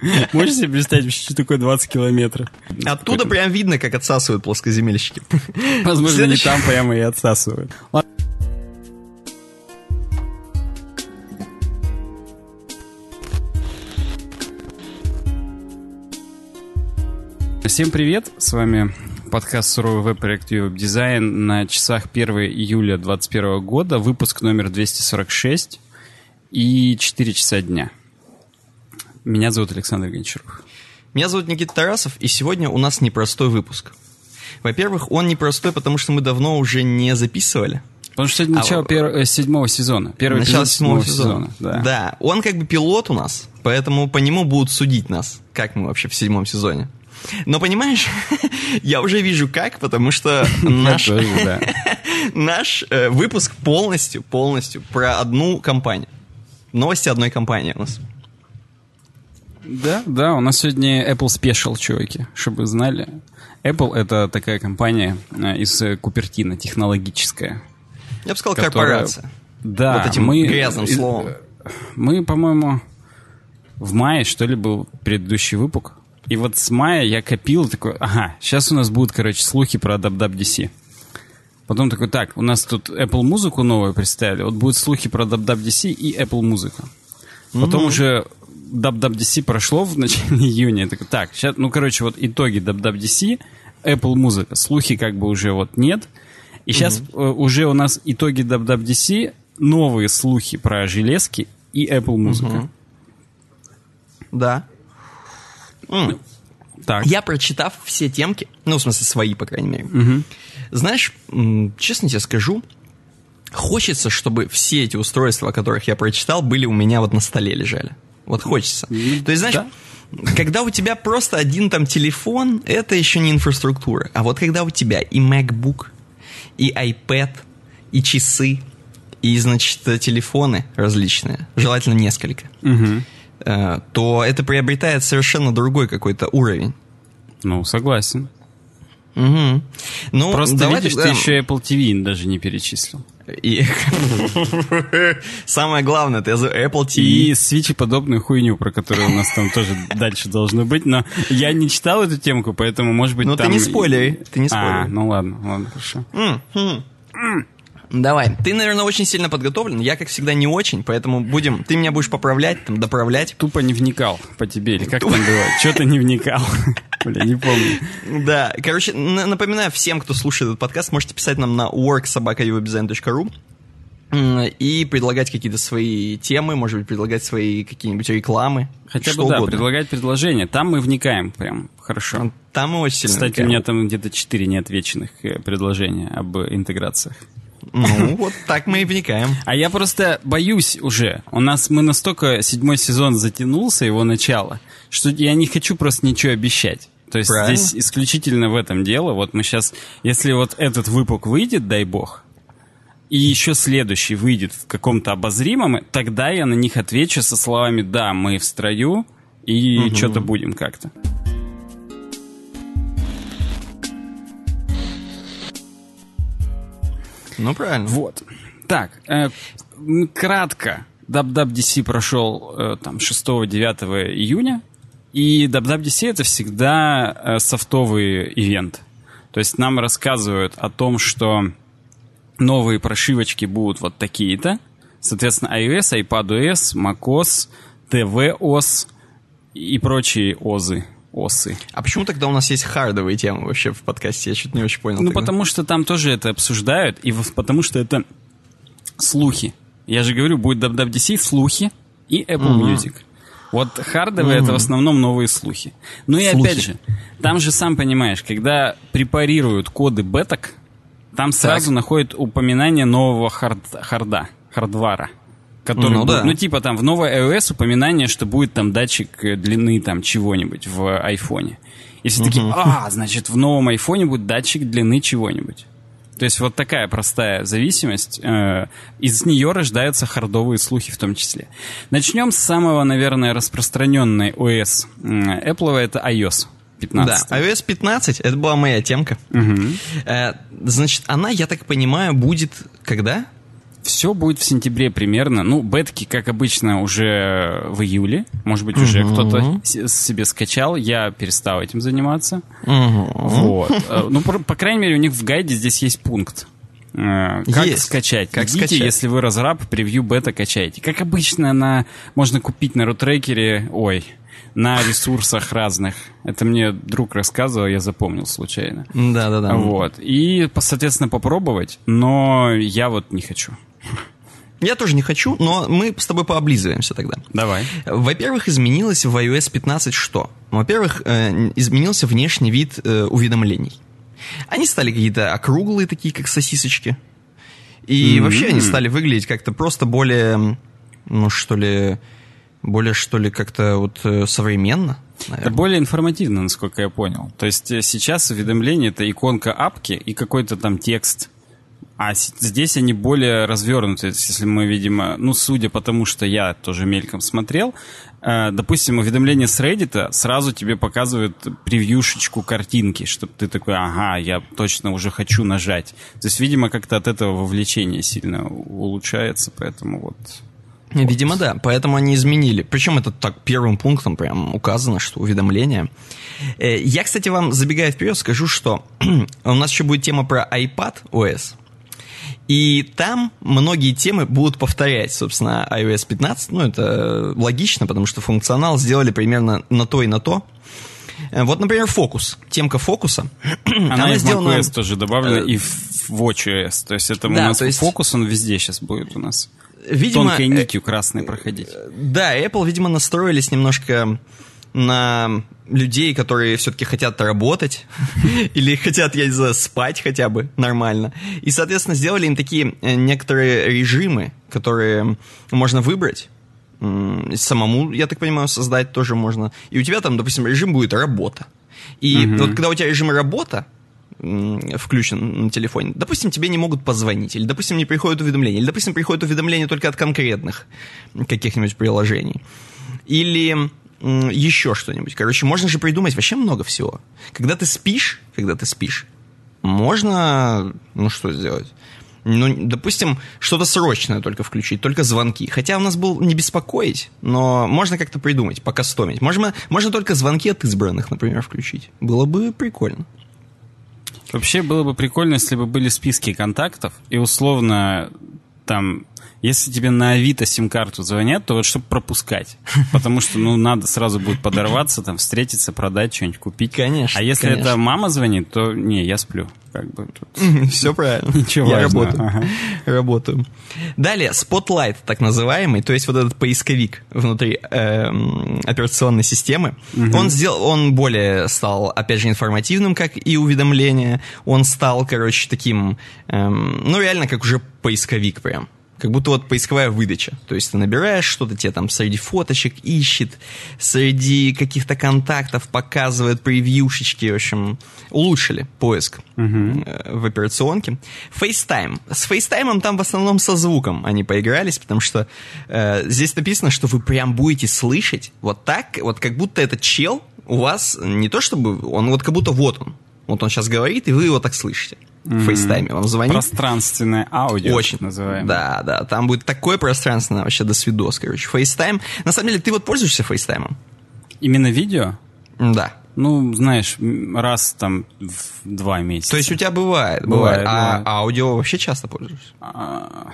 Можешь себе представить, что такое 20 километров? Оттуда прям видно, как отсасывают плоскоземельщики. Возможно, не там прямо и отсасывают. Всем привет, с вами подкаст «Суровый веб-проект веб-дизайн» на часах 1 июля 2021 года, выпуск номер 246 и 4 часа дня. Меня зовут Александр Гончаров. Меня зовут Никита Тарасов, и сегодня у нас непростой выпуск. Во-первых, он непростой, потому что мы давно уже не записывали. Потому что это начало а, пер... Э, седьмого сезона. Первый начало седьмого сезона. сезона. Да. да, он как бы пилот у нас, поэтому по нему будут судить нас, как мы вообще в седьмом сезоне. Но понимаешь, я уже вижу как, потому что наш, наш э, выпуск полностью, полностью про одну компанию. Новости одной компании у нас. Да, да, у нас сегодня Apple Special, чуваки, чтобы вы знали. Apple — это такая компания э, из Купертина, технологическая. Я бы сказал, которая... корпорация. Да, вот этим мы, грязным словом. Мы, по-моему, в мае, что ли, был предыдущий выпуск. И вот с мая я копил такой, ага, сейчас у нас будут, короче, слухи про WWDC. Потом такой, так, у нас тут Apple музыку новую представили, вот будут слухи про WWDC и Apple музыку. Потом mm-hmm. уже WWDC прошло в начале июня. Я такой, так, сейчас, ну, короче, вот итоги WWDC, Apple музыка, слухи как бы уже вот нет. И сейчас угу. уже у нас итоги WWDC, новые слухи про железки и Apple музыка. Угу. Да. Mm. Так. Я, прочитав все темки, ну, в смысле, свои, по крайней мере, угу. знаешь, честно тебе скажу, хочется, чтобы все эти устройства, о которых я прочитал, были у меня вот на столе лежали. Вот хочется. То есть, знаешь, да? когда у тебя просто один там телефон, это еще не инфраструктура. А вот когда у тебя и MacBook, и iPad, и часы, и, значит, телефоны различные, желательно несколько, угу. то это приобретает совершенно другой какой-то уровень. Ну, согласен. Угу. Ну, Просто давай видишь, ты еще Apple TV даже не перечислил. И самое главное, это Apple TV. И свечи подобную хуйню, про которую у нас там тоже дальше должно быть. Но я не читал эту темку, поэтому, может быть, Ну, ты не спойлери, ты не спойлери. А, ну ладно, ладно, хорошо. Давай. Ты, наверное, очень сильно подготовлен. Я, как всегда, не очень, поэтому будем... Ты меня будешь поправлять, там, доправлять. Тупо не вникал по тебе, или как там бывает? Что ты не вникал? Бля, не помню. Да, короче, напоминаю всем, кто слушает этот подкаст, можете писать нам на worksobakayubdesign.ru и предлагать какие-то свои темы, может быть, предлагать свои какие-нибудь рекламы. Хотя бы, да, угодно. предлагать предложения. Там мы вникаем прям хорошо. Там мы очень сильно Кстати, вникаем. у меня там где-то четыре неотвеченных э, предложения об интеграциях. Ну, вот так мы и вникаем. А я просто боюсь уже. У нас мы настолько седьмой сезон затянулся, его начало, что я не хочу просто ничего обещать. То есть Правильно. здесь исключительно в этом дело. Вот мы сейчас, если вот этот выпуск выйдет, дай бог, и еще следующий выйдет в каком-то обозримом, тогда я на них отвечу со словами «да, мы в строю, и угу. что-то будем как-то». Ну, правильно. Вот. Так, э, кратко. WWDC прошел э, там 6-9 июня. И WWDC это всегда э, софтовый ивент. То есть нам рассказывают о том, что новые прошивочки будут вот такие-то. Соответственно, iOS, iPadOS, macOS, tvOS и прочие озы осы. А почему тогда у нас есть хардовые темы вообще в подкасте? Я что-то не очень понял. Ну, тогда. потому что там тоже это обсуждают, и потому что это слухи. Я же говорю, будет WWDC, слухи и Apple mm-hmm. Music. Вот хардовые mm-hmm. это в основном новые слухи. Ну и слухи. опять же, там же сам понимаешь, когда препарируют коды беток, там сразу так. находят упоминание нового хард, харда, хардвара. Который ну, да. ну, типа там в новой iOS упоминание, что будет там датчик э, длины там чего-нибудь в айфоне. И все угу. такие, а, значит, в новом айфоне будет датчик длины чего-нибудь. То есть вот такая простая зависимость. Э, из нее рождаются хардовые слухи в том числе. Начнем с самого, наверное, распространенной OS Apple, это iOS. 15. Да, iOS 15, это была моя темка. Угу. Значит, она, я так понимаю, будет когда? Все будет в сентябре примерно. Ну, бетки, как обычно, уже в июле. Может быть, уже угу. кто-то себе скачал. Я перестал этим заниматься. Угу. Вот. Э, ну, по, по крайней мере, у них в гайде здесь есть пункт. Э, как есть. скачать? Как Идите, скачать? если вы разраб, превью бета качаете. Как обычно, на можно купить на рутрекере, ой, на ресурсах разных. Это мне друг рассказывал, я запомнил случайно. Да, да, да. Вот. И, соответственно, попробовать, но я вот не хочу. Я тоже не хочу, но мы с тобой пооблизываемся тогда. Давай. Во-первых, изменилось в iOS 15 что? Во-первых, э, изменился внешний вид э, уведомлений. Они стали какие-то округлые, такие как сосисочки. И mm-hmm. вообще они стали выглядеть как-то просто более, ну что ли, более что ли как-то вот э, современно. Наверное. Это более информативно, насколько я понял. То есть сейчас уведомление это иконка апки и какой-то там текст. А здесь они более развернуты. Если мы, видимо, ну, судя по тому, что я тоже мельком смотрел, э, допустим, уведомление с Reddit сразу тебе показывает превьюшечку картинки, чтобы ты такой, ага, я точно уже хочу нажать. То есть, видимо, как-то от этого вовлечение сильно улучшается, поэтому вот Видимо, да. Поэтому они изменили. Причем это так первым пунктом прям указано, что уведомления. Э, я, кстати, вам, забегая вперед, скажу, что у нас еще будет тема про iPad OS. И там многие темы будут повторять, собственно, iOS 15. Ну, это логично, потому что функционал сделали примерно на то и на то. Э, вот, например, фокус. Темка фокуса. Она, она и сделана... в macOS тоже добавлена, и в WatchOS. То есть это да, у нас есть... фокус, он везде сейчас будет у нас видимо, тонкой э, нитью красной проходить. Да, Apple, видимо, настроились немножко на людей, которые все-таки хотят работать или хотят, я не знаю, спать хотя бы нормально. И, соответственно, сделали им такие э, некоторые режимы, которые можно выбрать. Самому, я так понимаю, создать тоже можно. И у тебя там, допустим, режим будет работа. И угу. вот когда у тебя режим работа, включен на телефоне. Допустим, тебе не могут позвонить, или, допустим, не приходят уведомления, или, допустим, приходят уведомления только от конкретных каких-нибудь приложений. Или еще что-нибудь. Короче, можно же придумать вообще много всего. Когда ты спишь, когда ты спишь, можно, ну что сделать? Ну, допустим, что-то срочное только включить, только звонки. Хотя у нас был не беспокоить, но можно как-то придумать, покастомить. Можно, можно только звонки от избранных, например, включить. Было бы прикольно. Вообще было бы прикольно, если бы были списки контактов, и условно там если тебе на Авито сим-карту звонят, то вот чтобы пропускать. Потому что, ну, надо сразу будет подорваться, там, встретиться, продать, что-нибудь купить. Конечно. А если конечно. это мама звонит, то не, я сплю. Как бы тут... Все правильно. Ничего Я важного. работаю. Ага. Работаю. Далее, Spotlight, так называемый, то есть вот этот поисковик внутри э, операционной системы. Угу. Он сделал, он более стал, опять же, информативным, как и уведомления. Он стал, короче, таким, э, ну, реально, как уже поисковик прям как будто вот поисковая выдача. То есть ты набираешь что-то, тебе там среди фоточек ищет, среди каких-то контактов показывает превьюшечки, в общем, улучшили поиск угу. в операционке. FaceTime. С FaceTime там в основном со звуком они поигрались, потому что э, здесь написано, что вы прям будете слышать вот так, вот как будто этот чел у вас не то чтобы, он вот как будто вот он. Вот он сейчас говорит, и вы его так слышите в FaceTime е вам звонит. Пространственное аудио. Очень. Называем. Да, да. Там будет такое пространственное вообще до свидос, короче. FaceTime. На самом деле, ты вот пользуешься FaceTime ом? Именно видео? Да. Ну, знаешь, раз там в два месяца. То есть у тебя бывает, бывает. бывает а бывает. аудио вообще часто пользуешься? А,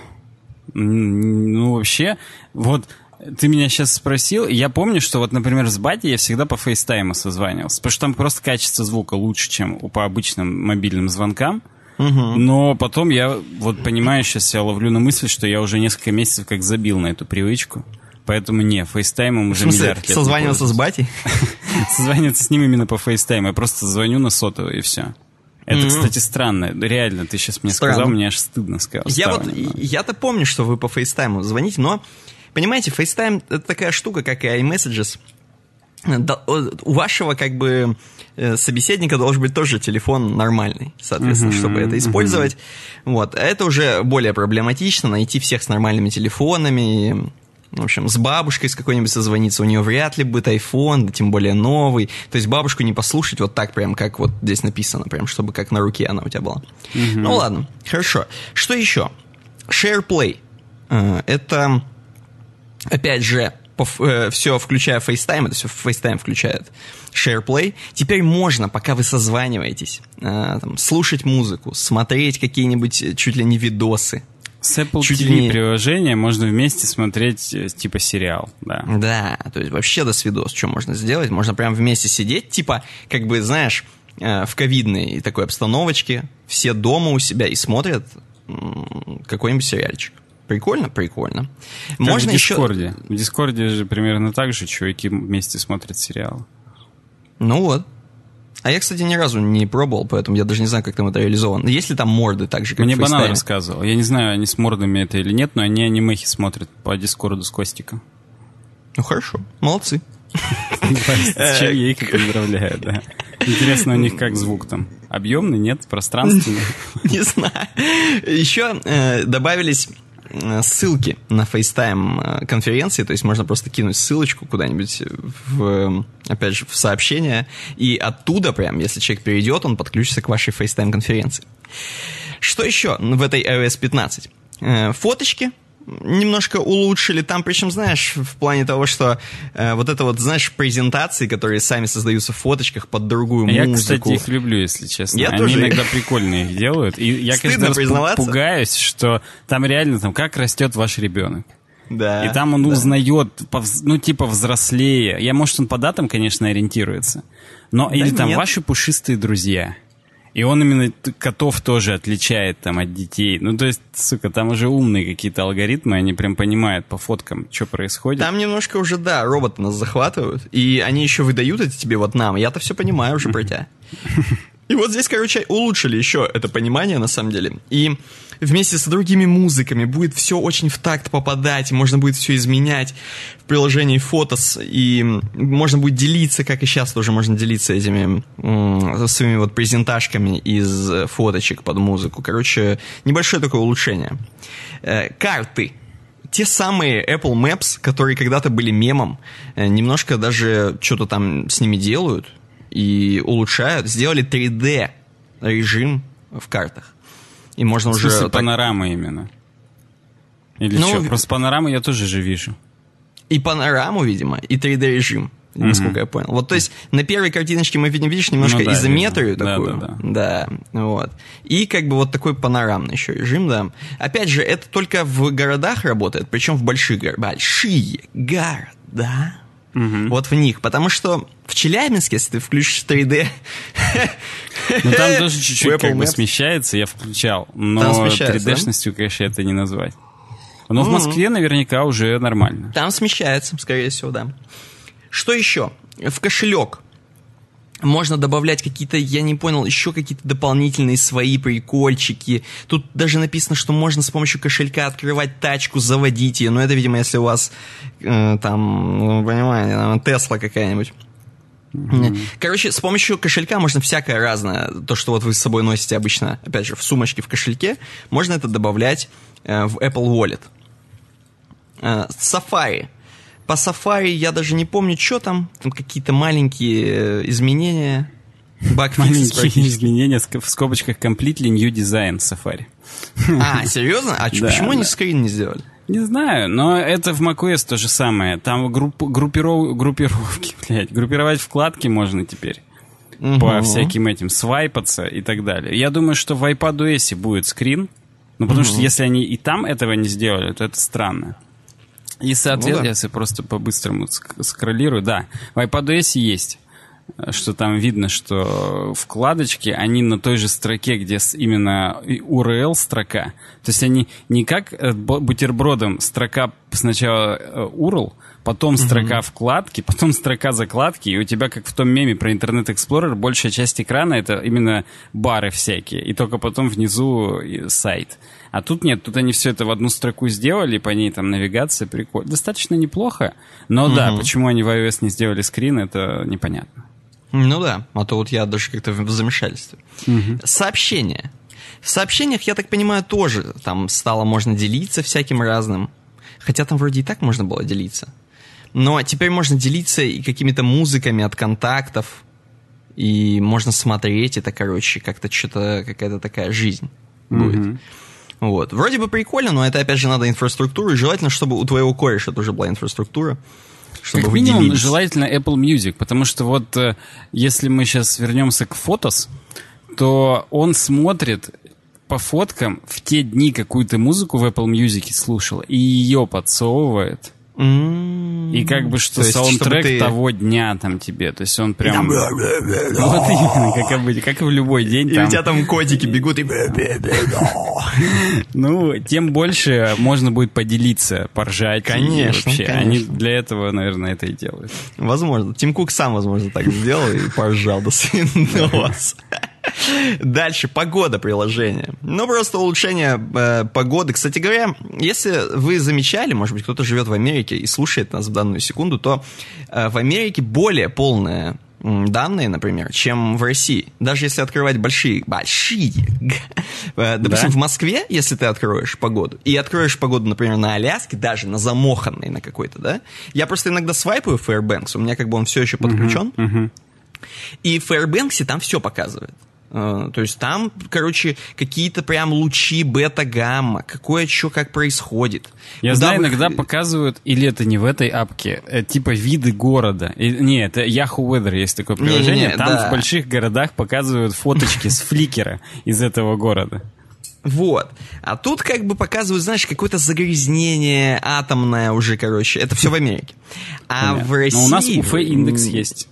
ну, вообще, вот ты меня сейчас спросил, я помню, что вот, например, с Бати я всегда по фейстайму созванивался, потому что там просто качество звука лучше, чем по обычным мобильным звонкам. Угу. Но потом я, вот понимаю, сейчас я ловлю на мысль, что я уже несколько месяцев как забил на эту привычку. Поэтому не, FaceTime ом уже миллиард лет. Созваниваться с батей? Созваниваться с ним именно по FaceTime у. Я просто звоню на сотовый и все. Это, mm-hmm. кстати, странно. Реально, ты сейчас мне странно. сказал, мне аж стыдно сказал. Я вот, я-то помню, что вы по FaceTime у звоните, но, понимаете, FaceTime — это такая штука, как и iMessages. У вашего, как бы, Э, собеседника должен быть тоже телефон нормальный, соответственно, uh-huh, чтобы это использовать. Uh-huh. Вот. А это уже более проблематично, найти всех с нормальными телефонами, в общем, с бабушкой с какой-нибудь созвониться, у нее вряд ли будет iPhone, да тем более новый. То есть бабушку не послушать вот так прям, как вот здесь написано, прям, чтобы как на руке она у тебя была. Угу. Ну ладно, хорошо. Что еще? SharePlay. Э, это, опять же, э, все включая FaceTime, это все FaceTime включает SharePlay, теперь можно, пока вы созваниваетесь, э, там, слушать музыку, смотреть какие-нибудь чуть ли не видосы, с Apple Чуть TV не... приложения можно вместе смотреть типа сериал, да. Да, то есть вообще до свидос, что можно сделать? Можно прям вместе сидеть, типа, как бы, знаешь, в ковидной такой обстановочке, все дома у себя и смотрят какой-нибудь сериальчик. Прикольно, прикольно. Как Можно в Discord е. Еще... В Discord е же примерно так же чуваки вместе смотрят сериалы. Ну вот. А я, кстати, ни разу не пробовал, поэтому я даже не знаю, как там это реализовано. Есть ли там морды так же, как Мне Банан рассказывал. Я не знаю, они с мордами это или нет, но они анимехи смотрят по Дискорду с Костиком. Ну хорошо, молодцы. С чем я их поздравляю, да. Интересно, у них как звук там? Объемный, нет? Пространственный? Не знаю. Еще э, добавились ссылки на FaceTime э, конференции, то есть можно просто кинуть ссылочку куда-нибудь в, опять же, в сообщение, и оттуда прям, если человек перейдет, он подключится к вашей FaceTime конференции. Что еще в этой iOS 15? Э, фоточки, немножко улучшили там, причем, знаешь, в плане того, что э, вот это вот, знаешь, презентации, которые сами создаются в фоточках под другую я, музыку. Я, кстати, их люблю, если честно. Я Они тоже... иногда прикольные их делают. И я, Стыдно каждый раз пугаюсь, что там реально, там, как растет ваш ребенок. Да. И там он да. узнает, ну, типа, взрослее. Я, может, он по датам, конечно, ориентируется. Но, да или там, нет. ваши пушистые друзья. И он именно котов тоже отличает там от детей. Ну, то есть, сука, там уже умные какие-то алгоритмы, они прям понимают по фоткам, что происходит. Там немножко уже, да, роботы нас захватывают, и они еще выдают это тебе вот нам. Я-то все понимаю уже про тебя. И вот здесь, короче, улучшили еще это понимание, на самом деле. И вместе с другими музыками будет все очень в такт попадать, можно будет все изменять в приложении Фотос, и можно будет делиться, как и сейчас тоже можно делиться этими своими вот презентажками из фоточек под музыку. Короче, небольшое такое улучшение. Э, карты те самые Apple Maps, которые когда-то были мемом, э, немножко даже что-то там с ними делают и улучшают, сделали 3D режим в картах. И можно в смысле, уже... панорама так... именно? Или ну, что? Просто панораму я тоже же вижу. И панораму, видимо, и 3D-режим, mm-hmm. насколько я понял. Вот, то есть, на первой картиночке мы видим, видишь, немножко ну, да, изометрию видно. такую. Да, да, да. Да, вот. И как бы вот такой панорамный еще режим, да. Опять же, это только в городах работает, причем в больших городах. Большие города. Угу. Вот в них. Потому что в Челябинске, если ты включишь 3D... Ну там тоже чуть-чуть как бы смещается, я включал. Но 3D-шностью, конечно, это не назвать. Но в Москве наверняка уже нормально. Там смещается, скорее всего, да. Что еще? В кошелек можно добавлять какие-то, я не понял, еще какие-то дополнительные свои прикольчики. Тут даже написано, что можно с помощью кошелька открывать тачку, заводить ее. Но это, видимо, если у вас э, там, ну, понимаете, Тесла какая-нибудь. Mm-hmm. Короче, с помощью кошелька можно всякое разное. То, что вот вы с собой носите обычно, опять же, в сумочке, в кошельке, можно это добавлять э, в Apple Wallet. Э, Safari по Safari я даже не помню, что там. Там какие-то маленькие э, изменения. Маленькие изменения в скобочках Completely New Design Safari. А, серьезно? А да, почему да. они скрин не сделали? Не знаю, но это в macOS то же самое. Там групп, группиров, группировки, блядь, группировать вкладки можно теперь. Угу. По всяким этим, свайпаться и так далее. Я думаю, что в iPadOS будет скрин. Ну, потому угу. что если они и там этого не сделали, то это странно. И, соответственно, ну, да. если просто по-быстрому скроллирую, да, в iPadOS есть что там видно, что вкладочки, они на той же строке, где именно URL строка. То есть они не как э, бутербродом строка сначала э, URL, потом строка mm-hmm. вкладки, потом строка закладки, и у тебя, как в том меме про Internet Explorer, большая часть экрана это именно бары всякие, и только потом внизу сайт. А тут нет, тут они все это в одну строку сделали, по ней там навигация, прикольно. Достаточно неплохо, но угу. да, почему они в iOS не сделали скрин, это непонятно. Ну да, а то вот я даже как-то в замешательстве. Угу. Сообщения. В сообщениях, я так понимаю, тоже там стало можно делиться всяким разным. Хотя там вроде и так можно было делиться. Но теперь можно делиться и какими-то музыками от контактов. И можно смотреть это, короче, как-то что-то, какая-то такая жизнь будет. Вот. Вроде бы прикольно, но это, опять же, надо инфраструктуру, и желательно, чтобы у твоего кореша тоже была инфраструктура. Чтобы как минимум, делились. желательно Apple Music, потому что вот э, если мы сейчас вернемся к фотос, то он смотрит по фоткам в те дни какую-то музыку в Apple Music слушал и ее подсовывает. И как бы что саундтрек ты... того дня там тебе, то есть он прям... Вот именно, как обычно, как и в любой день. И там... у тебя там котики бегут и... Ну, тем больше можно будет поделиться, поржать. Конечно, вообще. конечно. Они для этого, наверное, это и делают. Возможно. Тим Кук сам, возможно, так сделал и поржал до свинос. Дальше, погода приложения. Ну, просто улучшение э, погоды. Кстати говоря, если вы замечали, может быть, кто-то живет в Америке и слушает нас в данную секунду, то э, в Америке более полная данные, например, чем в России. Даже если открывать большие, большие, э, допустим, да? в Москве, если ты откроешь погоду, и откроешь погоду, например, на Аляске, даже на замоханной на какой-то, да, я просто иногда свайпаю Fairbanks, у меня как бы он все еще подключен, uh-huh, uh-huh. и в Fairbanks там все показывает. Э, то есть там, короче, какие-то прям лучи бета-гамма, какое что как происходит. Я Куда знаю, вы... иногда показывают, или это не в этой апке, э, типа виды города. И, не, это Yahoo Weather есть такое приложение. Не, не, там да. в больших городах показывают фоточки с фликера из этого города. Вот. А тут как бы показывают, знаешь, какое-то загрязнение атомное уже, короче. Это все в Америке. А Понятно. в России... Но у нас УФ индекс есть.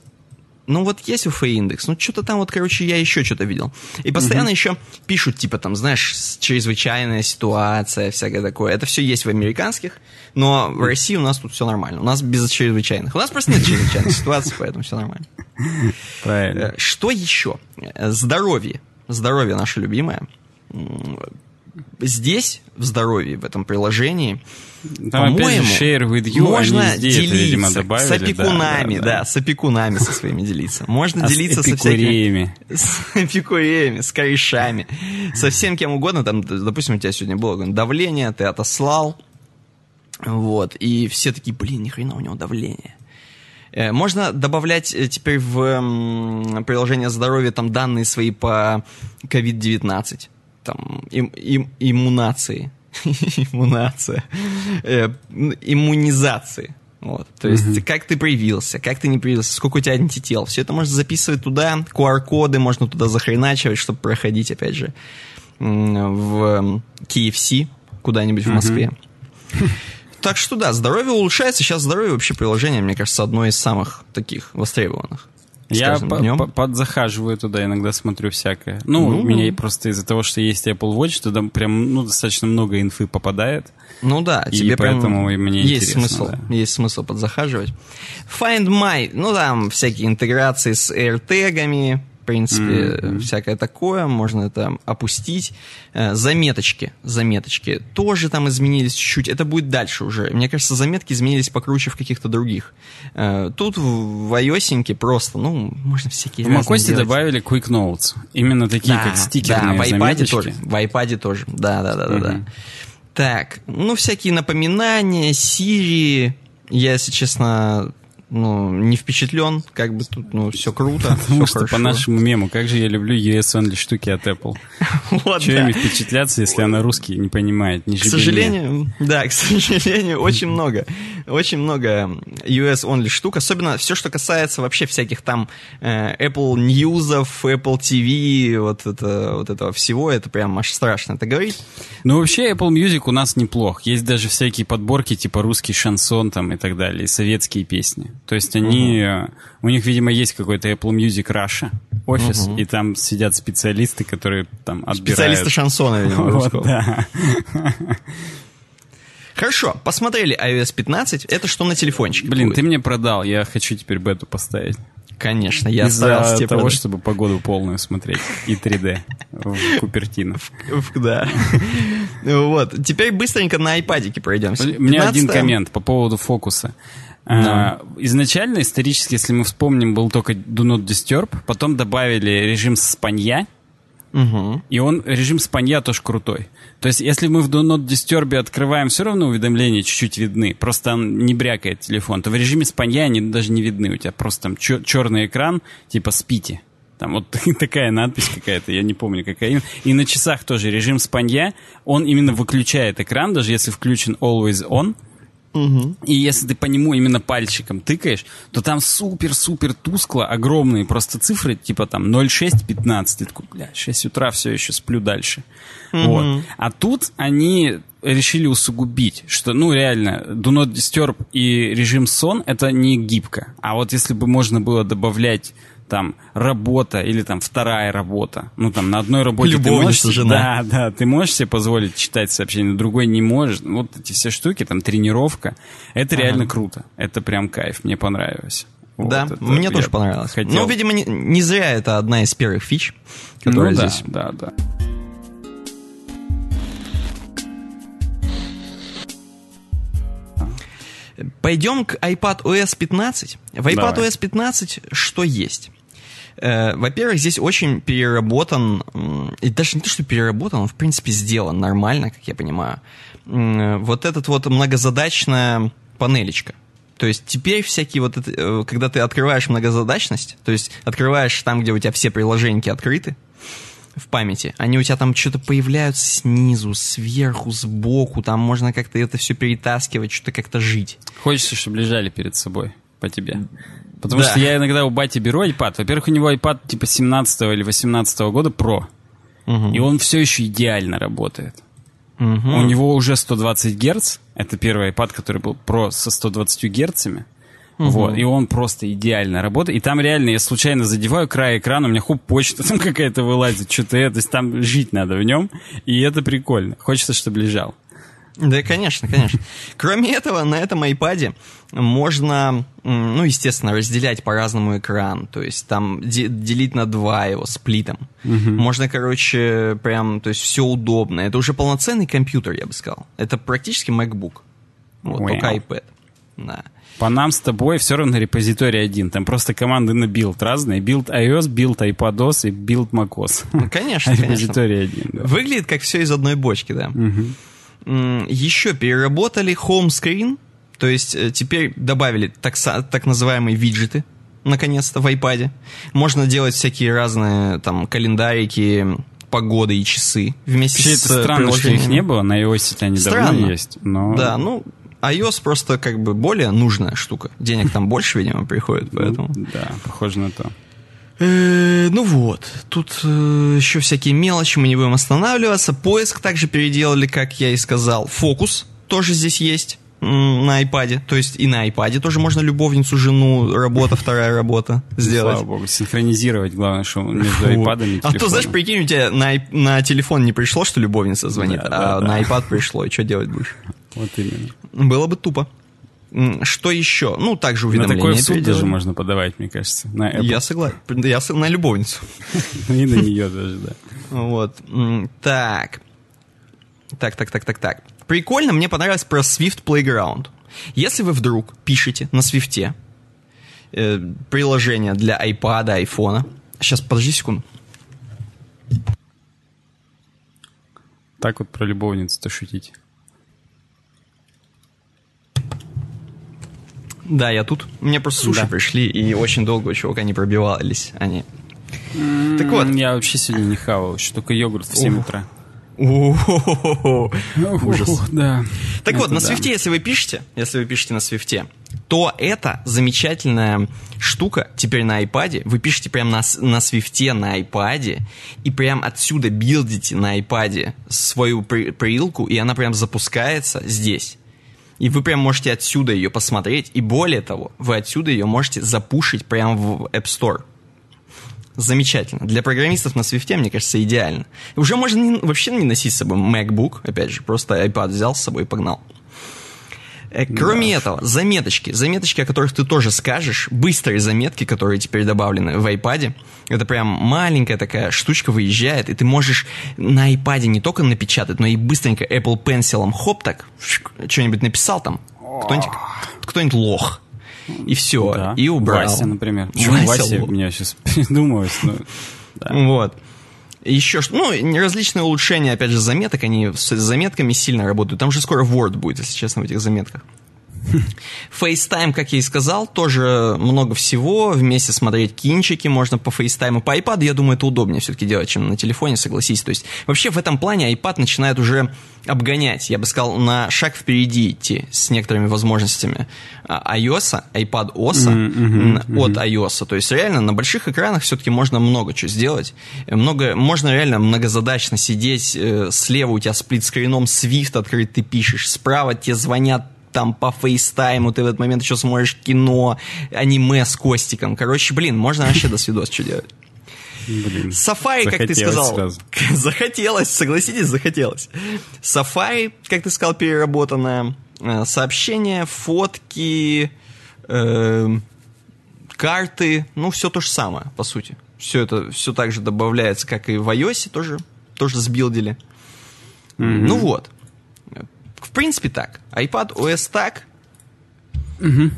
Ну вот есть УФ индекс, ну что-то там вот, короче, я еще что-то видел. И постоянно угу. еще пишут, типа там, знаешь, чрезвычайная ситуация, всякое такое. Это все есть в американских, но в России у нас тут все нормально. У нас без чрезвычайных. У нас просто нет чрезвычайных ситуаций, поэтому все нормально. Правильно. Э, что еще? Здоровье. Здоровье наше любимое. Здесь, в здоровье, в этом приложении, там, по-моему, share with you, можно делиться это, видимо, добавили, с опекунами, да, да, да. с опекунами со своими делиться. Можно а делиться со всякими... С эпикуриями, с корешами, со всем кем угодно. Там, допустим, у тебя сегодня было давление, ты отослал, вот, и все такие, блин, ни хрена у него давление. Э, можно добавлять э, теперь в приложение здоровья там данные свои по COVID-19, там, им, им, иммунации иммунация, э, иммунизации. Вот. То есть, mm-hmm. как ты проявился, как ты не проявился, сколько у тебя антител. Все это можно записывать туда, QR-коды можно туда захреначивать, чтобы проходить, опять же, в KFC куда-нибудь mm-hmm. в Москве. Так что да, здоровье улучшается. Сейчас здоровье вообще приложение, мне кажется, одно из самых таких востребованных. Я по подзахаживаю туда, иногда смотрю всякое. Ну, ну, у меня просто из-за того, что есть Apple Watch, туда прям ну, достаточно много инфы попадает. Ну да, и тебе поэтому прям мне есть смысл, да. есть смысл подзахаживать. Find My, ну там всякие интеграции с AirTag'ами, в принципе, mm-hmm. всякое такое, можно это опустить. Э, заметочки, заметочки тоже там изменились чуть-чуть, это будет дальше уже. Мне кажется, заметки изменились покруче в каких-то других. Э, тут в iOS просто, ну, можно всякие В macOS добавили Quick Notes, именно такие, да, как стикерные да, в iPad тоже, в iPad тоже, да-да-да-да. Mm-hmm. Так, ну, всякие напоминания, Siri, я, если честно, ну, не впечатлен, как бы тут, ну, все круто. Потому что по нашему мему, как же я люблю US-only штуки от Apple. вот, Чего да. ими впечатляться, если она русский не понимает, не К сожалению, да, к сожалению, очень много, очень много US-only штук, особенно все, что касается вообще всяких там э, Apple News, Apple TV, вот, это, вот этого всего, это прям аж страшно это говорить. Ну, вообще Apple Music у нас неплох. Есть даже всякие подборки, типа русский шансон там и так далее, и советские песни. То есть они, угу. у них, видимо, есть какой-то Apple Music Russia офис, угу. и там сидят специалисты, которые там отбирают. Специалисты шансона, видимо, вот, да. Хорошо, посмотрели iOS 15. Это что на телефончике? Блин, будет? ты мне продал, я хочу теперь бету поставить. Конечно, я Из-за того, продать. чтобы погоду полную смотреть и 3D в Купертино. Да. Вот. Теперь быстренько на айпадике пройдемся. У меня один коммент по поводу фокуса. А, изначально, исторически, если мы вспомним, был только Do Not Disturb, потом добавили режим спанья, Угу. И он, режим спанья тоже крутой. То есть, если мы в Do Not Disturb открываем, все равно уведомления чуть-чуть видны. Просто он не брякает телефон. То в режиме спанья они даже не видны. У тебя просто там черный экран, типа спите. Там вот такая надпись какая-то, я не помню, какая именно. И на часах тоже режим спанья, он именно выключает экран, даже если включен Always On. Угу. И если ты по нему именно пальчиком тыкаешь, то там супер-супер тускло, огромные просто цифры, типа там 0,6-15. Ты такой, бля, 6 утра все еще сплю дальше. Угу. Вот. А тут они решили усугубить, что, ну, реально, Do Not Disturb и режим сон — это не гибко. А вот если бы можно было добавлять там работа или там вторая работа. Ну, там на одной работе ты можешь... Жена. Да, да, ты можешь себе позволить читать сообщения, на другой не можешь. Вот эти все штуки, там тренировка, это ага. реально круто. Это прям кайф, мне понравилось. Да, вот мне тоже понравилось. Хотел... Ну, видимо, не, не зря это одна из первых фич, которая ну, да, здесь... да, да. Пойдем к iPad OS 15. В iPad Давай. OS 15 что есть? Э, во-первых, здесь очень переработан, и даже не то, что переработан, он, в принципе, сделан нормально, как я понимаю. Вот этот вот многозадачная панелечка. То есть теперь всякие вот, это, э, когда ты открываешь многозадачность, то есть открываешь там, где у тебя все приложения открыты, в памяти. Они у тебя там что-то появляются снизу, сверху, сбоку. Там можно как-то это все перетаскивать, что-то как-то жить. Хочется, чтобы лежали перед собой по тебе. Потому да. что я иногда у бати беру iPad. Во-первых, у него iPad типа 17 или 18 года Pro. Угу. И он все еще идеально работает. Угу. У него уже 120 Гц. Это первый iPad, который был Pro со 120 герцами. Угу. Вот, и он просто идеально работает. И там реально я случайно задеваю край экрана, у меня хоп, почта там какая-то вылазит, что-то это. То есть там жить надо в нем. И это прикольно. Хочется, чтобы лежал. Да, конечно, конечно. Кроме этого, на этом iPad можно, ну, естественно, разделять по-разному экран. То есть там де- делить на два его сплитом. Угу. Можно, короче, прям, то есть все удобно. Это уже полноценный компьютер, я бы сказал. Это практически MacBook. Вот, wow. только iPad. Да. По нам с тобой все равно репозиторий один. Там просто команды на build разные. Build iOS, build iPadOS и build macOS. Ну, конечно, Репозиторий один. Да. Выглядит как все из одной бочки, да. Угу. Еще переработали home screen, то есть э, теперь добавили так, так называемые виджеты, наконец-то, в iPad. Можно делать всякие разные там календарики, погоды и часы вместе Вообще, с это странно, что их не было, на iOS они Странно. давно есть. Но... Да, ну, iOS просто как бы более нужная штука. Денег там больше, видимо, приходит, поэтому... Да, похоже на то. Э, ну вот, тут э, еще всякие мелочи, мы не будем останавливаться. Поиск также переделали, как я и сказал. Фокус тоже здесь есть на iPad. То есть и на iPad тоже можно любовницу, жену, работа, вторая работа сделать. Слава богу, синхронизировать, главное, что между iPad и А то, знаешь, прикинь, у тебя на, на телефон не пришло, что любовница звонит, да, а да, на да. iPad пришло, и что делать будешь? Вот именно. Было бы тупо. Что еще? Ну, также уведомления. На такой суд даже можно подавать, мне кажется. На Apple. Я согласен. Я на любовницу. И на нее даже, да. Вот. Так. Так, так, так, так, так. Прикольно, мне понравилось про Swift Playground. Если вы вдруг пишете на Swift э, приложение для iPad, iPhone. Сейчас, подожди секунду. Так вот про любовницу-то шутить. Да, я тут. Мне просто суши да. пришли, и очень долго у чувака не пробивались они. Mm, так вот. Я вообще сегодня не хавал, еще только йогурт в 7 утра. Ужас. Да. Так вот, на свифте, если вы пишете, если вы пишете на свифте, то это замечательная штука теперь на iPad. Вы пишете прямо на, на свифте на iPad, и прям отсюда билдите на iPad свою прилку, и она прям запускается здесь. И вы прям можете отсюда ее посмотреть. И более того, вы отсюда ее можете запушить прямо в App Store. Замечательно. Для программистов на Swift, мне кажется, идеально. Уже можно не, вообще не носить с собой MacBook, опять же, просто iPad взял с собой и погнал. Э, кроме да. этого, заметочки. Заметочки, о которых ты тоже скажешь. Быстрые заметки, которые теперь добавлены в iPad. Это прям маленькая такая штучка выезжает, и ты можешь на iPad не только напечатать, но и быстренько Apple Pencil хоп так, что-нибудь написал там. Кто-нибудь, кто-нибудь лох. И все. Да. И убрал. Вася, например. Вася, Вася меня сейчас придумалось? Но... Да. Вот. Еще что, ну, различные улучшения, опять же, заметок, они с заметками сильно работают. Там же скоро Word будет, если честно, в этих заметках. FaceTime, как я и сказал, тоже много всего. Вместе смотреть кинчики можно по FaceTime. По iPad, я думаю, это удобнее все-таки делать, чем на телефоне, согласись. То есть вообще в этом плане iPad начинает уже обгонять, я бы сказал, на шаг впереди идти с некоторыми возможностями а, iOS, iPad OS mm-hmm, mm-hmm. от iOS. То есть реально на больших экранах все-таки можно много чего сделать. Много, можно реально многозадачно сидеть, э, слева у тебя сплитскрином Swift открыт, ты пишешь, справа тебе звонят там по фейстайму, ты в этот момент еще смотришь кино, аниме с Костиком. Короче, блин, можно вообще до свидос что делать. Блин, Safari, как ты сказал, сразу. захотелось, согласитесь, захотелось. Safari, как ты сказал, переработанное. Э, сообщения, фотки, э, карты, ну, все то же самое, по сути. Все это все так же добавляется, как и в iOS, тоже, тоже сбилдили. Mm-hmm. Ну вот. В принципе, так. iPad OS так. Угу.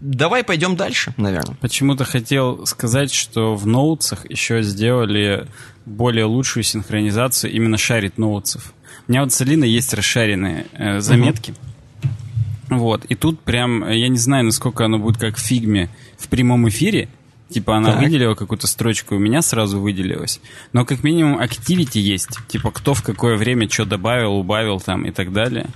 Давай пойдем дальше, наверное. Почему-то хотел сказать, что в ноутсах еще сделали более лучшую синхронизацию именно шарит ноутсов. У меня вот с Алиной есть расшаренные э, заметки. Угу. Вот. И тут прям, я не знаю, насколько оно будет как в фигме в прямом эфире, Типа она так. выделила какую-то строчку, у меня сразу выделилась. Но как минимум активити есть. Типа кто в какое время что добавил, убавил там и так далее.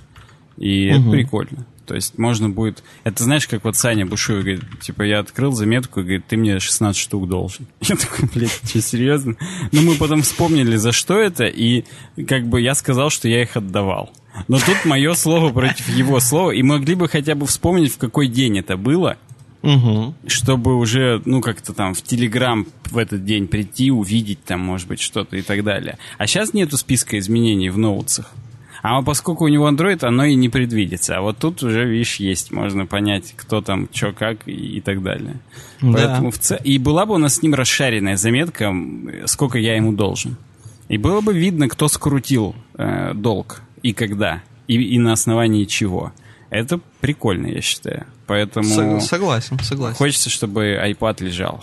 И угу. это прикольно. То есть можно будет... Это знаешь, как вот Саня Бушуев говорит, типа, я открыл заметку и говорит, ты мне 16 штук должен. Я такой, блядь, что, серьезно? Ну, мы потом вспомнили, за что это, и как бы я сказал, что я их отдавал. Но тут мое слово против его слова, и могли бы хотя бы вспомнить, в какой день это было, Угу. Чтобы уже, ну, как-то там в Телеграм в этот день прийти, увидеть там, может быть, что-то и так далее. А сейчас нету списка изменений в ноутсах. А поскольку у него Android, оно и не предвидится. А вот тут уже, видишь, есть. Можно понять, кто там, что, как и, и так далее. Да. Поэтому в ц... И была бы у нас с ним расшаренная заметка, сколько я ему должен. И было бы видно, кто скрутил э, долг и когда. И, и на основании чего. Это прикольно, я считаю. Поэтому... Согласен, согласен. Хочется, чтобы iPad лежал.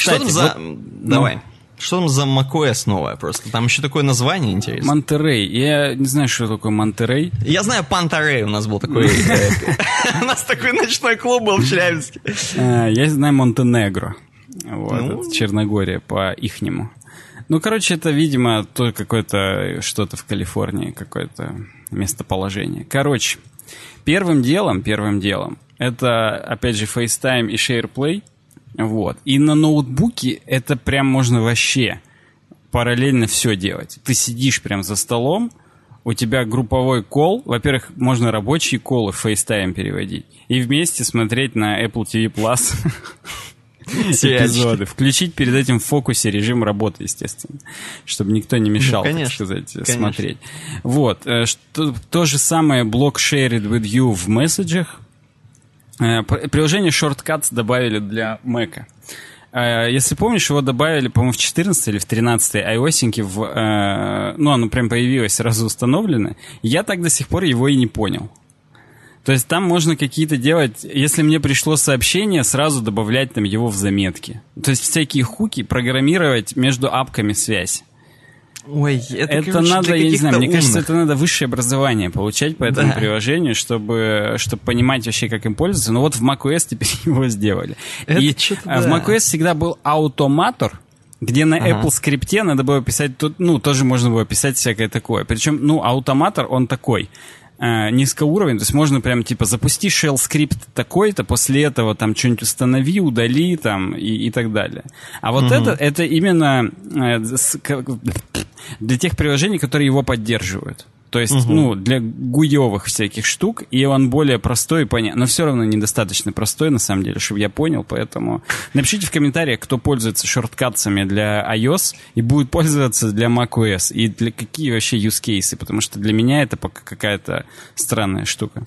Кстати, что там за... Вот, Давай. Ну, что там за macOS новое просто? Там еще такое название интересное. Монтерей. Я не знаю, что такое Монтерей. Я знаю Пантерей. У нас был такой... Э, у нас такой ночной клуб был в Челябинске. А, я знаю Монтенегро. Вот, ну... Черногория по-ихнему. Ну, короче, это, видимо, то какое-то что-то в Калифорнии, какое-то местоположение. Короче, первым делом, первым делом, это, опять же, FaceTime и SharePlay. Вот. И на ноутбуке это прям можно вообще параллельно все делать. Ты сидишь прям за столом, у тебя групповой кол. Во-первых, можно рабочие колы в FaceTime переводить. И вместе смотреть на Apple TV Plus эпизоды. Включить перед этим в фокусе режим работы, естественно, чтобы никто не мешал, ну, конечно, так сказать, конечно. смотреть. Вот. Э, что, то же самое блок Shared with You в месседжах. Э, приложение Shortcuts добавили для Mac. Э, если помнишь, его добавили, по-моему, в 14 или в 13 iOS, в, ну, оно прям появилось, сразу установлено. Я так до сих пор его и не понял. То есть там можно какие-то делать, если мне пришло сообщение, сразу добавлять там его в заметки. То есть всякие хуки программировать между апками связь. Ой, это, это короче, надо, я не знаю, мне кажется, это надо высшее образование получать по этому да. приложению, чтобы, чтобы понимать вообще, как им пользоваться. Но вот в macOS теперь его сделали. Это И да. в macOS всегда был аутоматор, где на ага. Apple скрипте надо было писать, ну, тоже можно было писать всякое такое. Причем, ну, аутоматор, он такой э, низкоуровень, то есть можно прям типа запусти shell скрипт такой-то, после этого там что-нибудь установи, удали там и, и так далее. А вот угу. это, это именно э, с, для тех приложений, которые его поддерживают. То есть, угу. ну, для гуевых всяких штук, и он более простой и понятный. Но все равно недостаточно простой, на самом деле, чтобы я понял, поэтому напишите в комментариях, кто пользуется shortcuts ами для iOS и будет пользоваться для macOS, и для какие вообще use cases, потому что для меня это пока какая-то странная штука.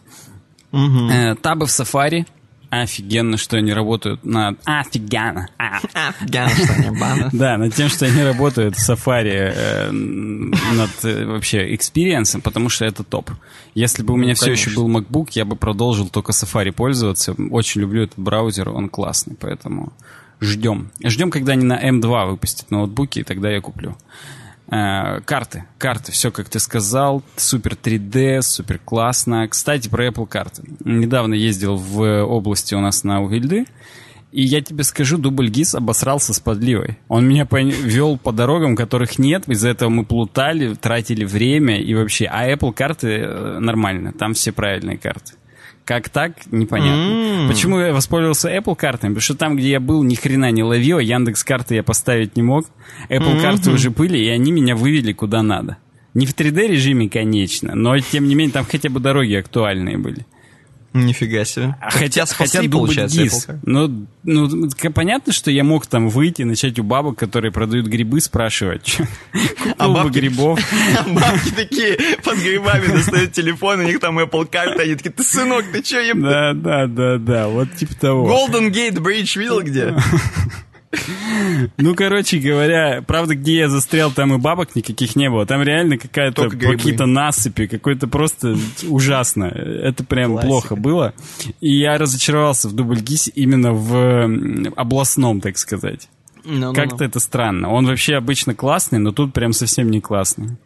Угу. Табы в Safari — офигенно, что они работают над... Офигенно. А. Офигенно, что они баны. Да, над тем, что они работают в Safari э, над э, вообще experience ом, потому что это топ. Если бы у меня ну, все еще был MacBook, я бы продолжил только Safari пользоваться. Очень люблю этот браузер, он классный, поэтому Ждем. Ждем, когда они на M2 выпустят ноутбуки, и тогда я куплю. Э, карты, карты, все как ты сказал, супер 3D, супер классно. Кстати, про Apple карты. Недавно ездил в области у нас на Угильды, и я тебе скажу, дубль ГИС обосрался с подливой. Он меня вел по дорогам, которых нет, из-за этого мы плутали, тратили время и вообще. А Apple карты э, нормально, там все правильные карты. Как так, непонятно. Mm. Почему я воспользовался Apple картами? Потому что там, где я был, ни хрена не ловил, Яндекс карты я поставить не мог. Apple mm-hmm. карты уже были, и они меня вывели куда надо. Не в 3D режиме, конечно, но тем не менее там хотя бы дороги актуальные были. Нифига себе. А хотя, хотя получается ГИС. Ну, ну, понятно, что я мог там выйти, начать у бабок, которые продают грибы, спрашивать. А бабки, грибов. А бабки такие под грибами достают телефон, у них там Apple карта, они такие, ты сынок, ты еб... Да, да, да, да, вот типа того. Golden Gate Bridge видел где? Ну, короче говоря, правда, где я застрял, там и бабок никаких не было. Там реально какая-то какие-то насыпи, какой-то просто ужасно. Это прям Классика. плохо было. И я разочаровался в Дубльгисе именно в областном, так сказать. No, no, Как-то no. это странно. Он вообще обычно классный, но тут прям совсем не классный.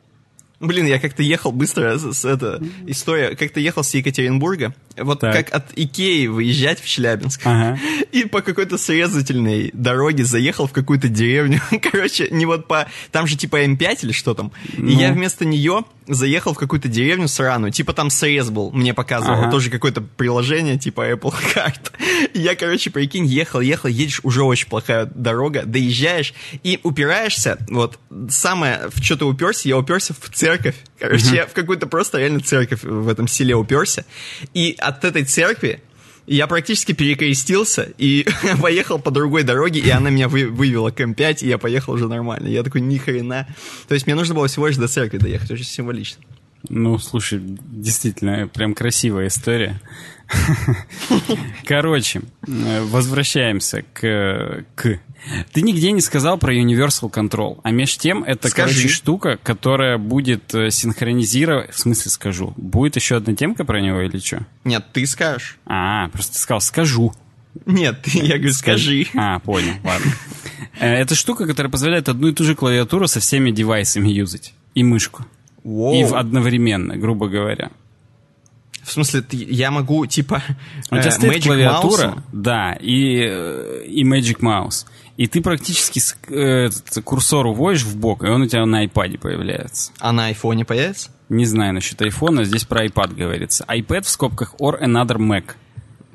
Блин, я как-то ехал быстро, с, с, это, история, как-то ехал с Екатеринбурга, вот так. как от Икеи выезжать в Челябинск, ага. и по какой-то срезательной дороге заехал в какую-то деревню, короче, не вот по, там же типа М5 или что там, ну. и я вместо нее заехал в какую-то деревню сраную, типа там срез был, мне показывало, ага. тоже какое-то приложение типа Apple Card. я, короче, прикинь, ехал, ехал, едешь, уже очень плохая дорога, доезжаешь и упираешься, вот, самое, в что ты уперся, я уперся в церковь, короче, я в какую-то просто реально церковь в этом селе уперся, и от этой церкви я практически перекрестился и поехал по другой дороге, и она меня вы, вывела к М5, и я поехал уже нормально. Я такой, ни хрена. То есть мне нужно было всего лишь до церкви доехать, очень символично. Ну, слушай, действительно, прям красивая история. Короче, э, возвращаемся к, к. Ты нигде не сказал про Universal Control, а между тем это, Скажи. короче, штука, которая будет э, синхронизировать... В смысле скажу? Будет еще одна темка про него или что? Нет, ты скажешь. А, просто ты сказал «скажу». Нет, я говорю «скажи». А, понял, ладно. Э, это штука, которая позволяет одну и ту же клавиатуру со всеми девайсами юзать. И мышку. Воу. И одновременно, грубо говоря. В смысле, я могу, типа, У тебя э, стоит клавиатура, Mouse? да, и, э, и Magic Mouse. И ты практически э, курсор уводишь в бок, и он у тебя на iPad появляется. А на iPhone появится? Не знаю насчет iPhone, здесь про iPad говорится. iPad в скобках or another Mac.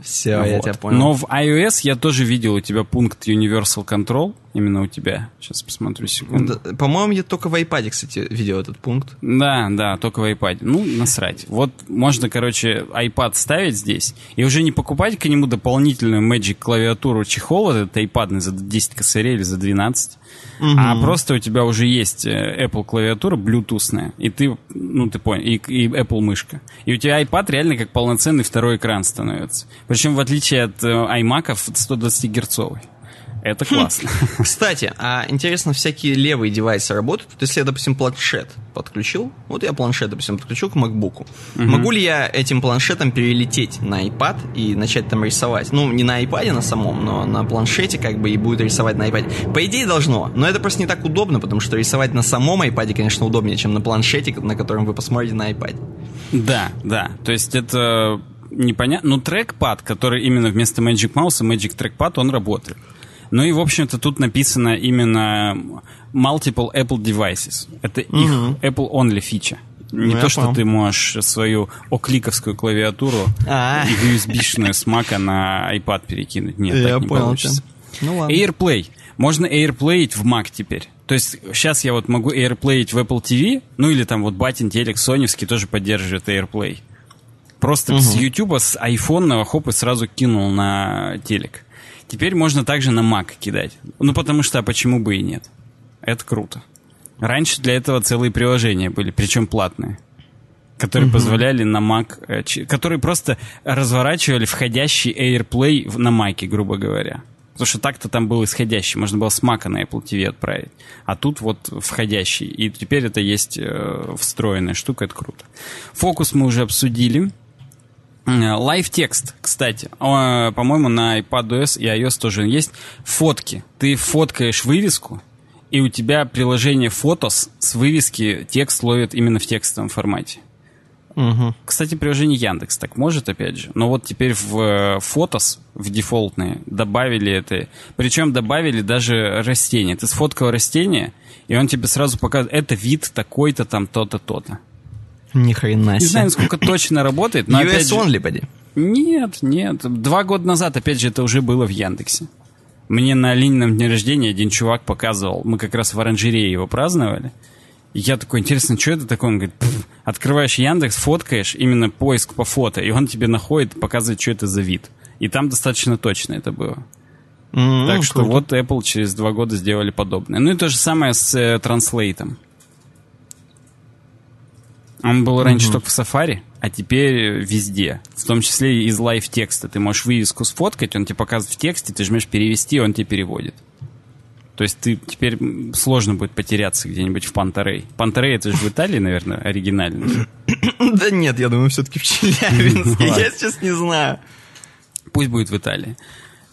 Все, вот. я тебя понял. Но в iOS я тоже видел у тебя пункт Universal Control, именно у тебя. Сейчас посмотрю секунду. Да, по-моему, я только в iPad, кстати, видел этот пункт. Да, да, только в iPad. Ну, насрать. Вот можно, короче, iPad ставить здесь и уже не покупать к нему дополнительную Magic клавиатуру чехол, этот iPad за 10 косарей или за 12, Угу. А просто у тебя уже есть э, Apple клавиатура Bluetoothная, и ты, ну ты понял, и, и Apple мышка. И у тебя iPad реально как полноценный второй экран становится. Причем в отличие от э, iMac 120 герцовый. Это хм. классно. Кстати, а интересно, всякие левые девайсы работают? Вот если я, допустим, планшет подключил, вот я планшет, допустим, подключил к MacBook, угу. могу ли я этим планшетом перелететь на iPad и начать там рисовать? Ну, не на iPad на самом, но на планшете как бы и будет рисовать на iPad. По идее должно, но это просто не так удобно, потому что рисовать на самом iPad, конечно, удобнее, чем на планшете, на котором вы посмотрите на iPad. Да, да, то есть это непонятно. Ну, трекпад, который именно вместо Magic Mouse, Magic Trackpad, он работает. Ну и, в общем-то, тут написано именно multiple Apple devices. Это их угу. Apple only фича. Не ну, то, что понял. ты можешь свою окликовскую клавиатуру а USB-шную с Mac на iPad перекинуть. Нет, я так не понял, получится. Ну, ладно. AirPlay. Можно AirPlay в Mac теперь. То есть сейчас я вот могу AirPlay в Apple TV, ну или там вот батин телек соневский тоже поддерживает AirPlay. Просто угу. с YouTube, с iPhone, хоп, и сразу кинул на телек. Теперь можно также на Mac кидать. Ну, потому что, а почему бы и нет? Это круто. Раньше для этого целые приложения были, причем платные, которые угу. позволяли на Mac, э, которые просто разворачивали входящий AirPlay на Mac, грубо говоря. Потому что так-то там был исходящий, можно было с Mac на Apple TV отправить. А тут вот входящий. И теперь это есть э, встроенная штука, это круто. Фокус мы уже обсудили. Live текст, кстати. По-моему, на iPadOS и iOS тоже есть. Фотки. Ты фоткаешь вывеску, и у тебя приложение Photos с вывески текст ловит именно в текстовом формате. Угу. Кстати, приложение Яндекс так может, опять же. Но вот теперь в Photos, в дефолтные, добавили это. Причем добавили даже растение. Ты сфоткал растение, и он тебе сразу показывает, это вид такой-то там, то-то, то-то. Ни хрена себе. Не знаю, насколько точно работает. Но US же... only, поди. Нет, нет. Два года назад, опять же, это уже было в Яндексе. Мне на Ленином дне рождения один чувак показывал, мы как раз в оранжерее его праздновали. И я такой, интересно, что это такое? Он говорит, открываешь Яндекс, фоткаешь, именно поиск по фото, и он тебе находит, показывает, что это за вид. И там достаточно точно это было. Mm-hmm, так что круто. вот Apple через два года сделали подобное. Ну и то же самое с э, translate ом. Он был раньше mm-hmm. только в Safari, а теперь везде. В том числе из Live Text а. Ты можешь вывеску сфоткать, он тебе показывает в тексте, ты жмешь перевести, он тебе переводит. То есть ты теперь сложно будет потеряться где-нибудь в Монтерей. Монтерей это же в Италии, наверное, оригинально. Да нет, я думаю, все-таки в Челябинске. Я сейчас не знаю. Пусть будет в Италии.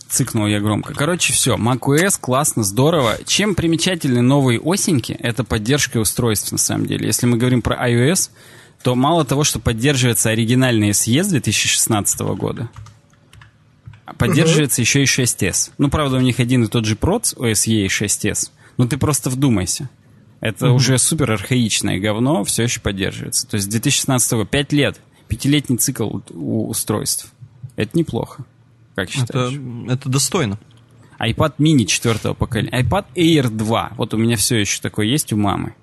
Цыкнул я громко. Короче, все. macOS классно, здорово. Чем примечательны новые осеньки, это поддержка устройств, на самом деле. Если мы говорим про iOS, то мало того, что поддерживается оригинальный SE 2016 года, поддерживается uh-huh. еще и 6s. Ну, правда, у них один и тот же проц, OSE и 6s. Но ты просто вдумайся. Это uh-huh. уже супер архаичное говно, все еще поддерживается. То есть 2016 года 5 лет, пятилетний цикл у устройств. Это неплохо. Как считаешь? Это, это достойно. iPad mini четвертого поколения. iPad Air 2. Вот у меня все еще такое есть у мамы.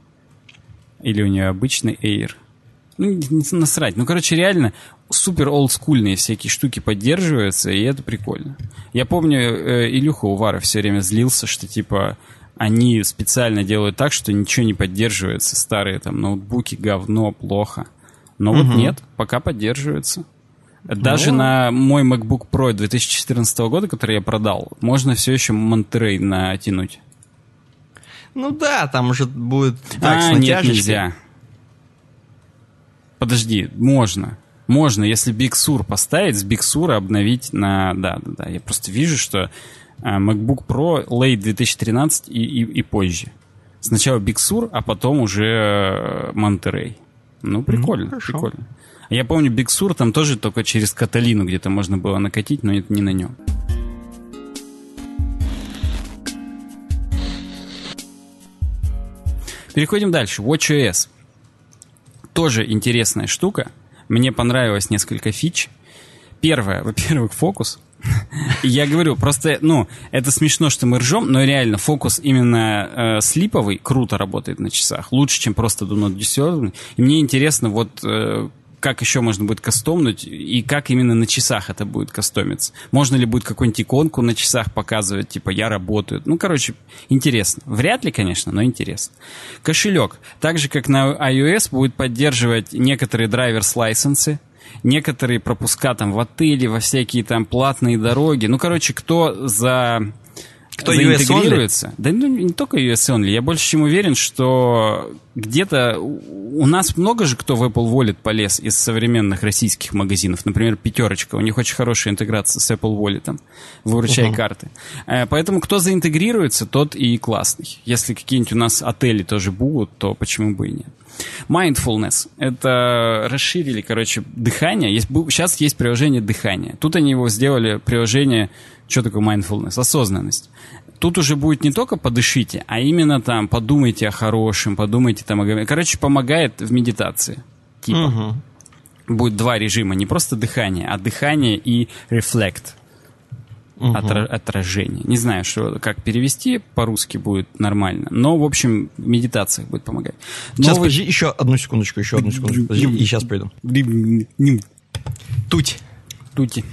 Или у нее обычный Air. Ну, не насрать. Ну, короче, реально супер олдскульные всякие штуки поддерживаются, и это прикольно. Я помню, э, Илюха Увара все время злился, что типа они специально делают так, что ничего не поддерживается. Старые там ноутбуки, говно, плохо. Но угу. вот нет, пока поддерживается. Даже ну... на мой MacBook Pro 2014 года, который я продал, можно все еще Monterey натянуть. Ну да, там уже будет так, а, нет, нельзя. Подожди, можно. Можно, если Big Sur поставить, с Big Sur обновить на... Да, да, да. Я просто вижу, что а, MacBook Pro Late 2013 и, и, и позже. Сначала Big Sur, а потом уже э, Monterey. Ну, прикольно, ну, прикольно. Я помню, Big Sur там тоже только через Каталину где-то можно было накатить, но это не на нем. Переходим дальше. WatchOS. Тоже интересная штука. Мне понравилось несколько фич. Первое, во-первых, фокус. Я говорю, просто, ну, это смешно, что мы ржем, но реально фокус именно э, слиповый круто работает на часах. Лучше, чем просто do not disturb. И мне интересно, вот э, как еще можно будет кастомнуть и как именно на часах это будет кастомиться. Можно ли будет какую-нибудь иконку на часах показывать, типа «я работаю». Ну, короче, интересно. Вряд ли, конечно, но интересно. Кошелек. Так же, как на iOS, будет поддерживать некоторые драйверс-лайсенсы, некоторые пропуска там в отеле, во всякие там платные дороги. Ну, короче, кто за кто заинтегрируется. Да ну, не только US Only. Я больше чем уверен, что где-то у нас много же кто в Apple Wallet полез из современных российских магазинов. Например, Пятерочка. У них очень хорошая интеграция с Apple Wallet. Выручай uh-huh. карты. Э, поэтому кто заинтегрируется, тот и классный. Если какие-нибудь у нас отели тоже будут, то почему бы и нет. Mindfulness. Это расширили, короче, дыхание. Есть, сейчас есть приложение дыхания. Тут они его сделали приложение что такое mindfulness? Осознанность. Тут уже будет не только подышите, а именно там подумайте о хорошем, подумайте там о... Короче, помогает в медитации. Типа. Угу. Будет два режима, не просто дыхание, а дыхание и reflect. Угу. Отра- отражение. Не знаю, что, как перевести по-русски будет нормально. Но, в общем, в медитациях будет помогать. Сейчас, Новый... подожди, еще одну секундочку, еще одну секундочку. Подожди, и сейчас пойду. Туть. Тути.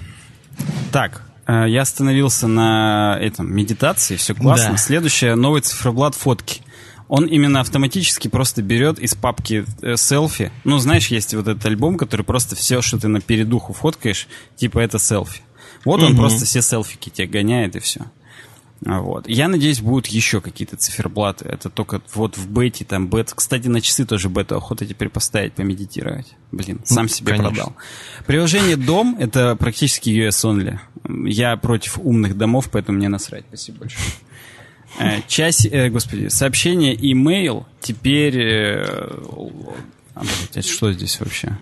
Так, я остановился на этом медитации, все классно. Да. Следующее новый циферблат фотки. Он именно автоматически просто берет из папки э, селфи. Ну, знаешь, есть вот этот альбом, который просто все, что ты на передуху фоткаешь, типа это селфи. Вот угу. он просто все селфики тебе гоняет и все. Вот. Я надеюсь, будут еще какие-то циферблаты. Это только вот в бете, там, бет. Кстати, на часы тоже бету охота теперь поставить, помедитировать. Блин, сам себе Конечно. продал. Приложение Дом — это практически US only. Я против умных домов, поэтому мне насрать. Спасибо большое. Э, часть, э, господи, сообщение, имейл теперь... Э, а, блядь, что здесь вообще?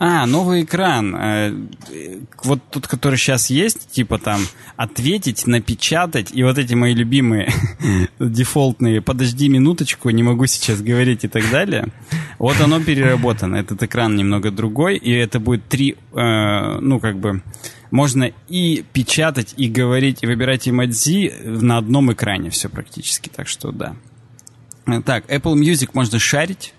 А, новый экран. Э, вот тот, который сейчас есть, типа там ответить, напечатать, и вот эти мои любимые дефолтные «подожди минуточку, не могу сейчас говорить» и так далее. Вот оно переработано. Этот экран немного другой, и это будет три, э, ну, как бы, можно и печатать, и говорить, и выбирать эмодзи на одном экране все практически. Так что да. Так, Apple Music можно шарить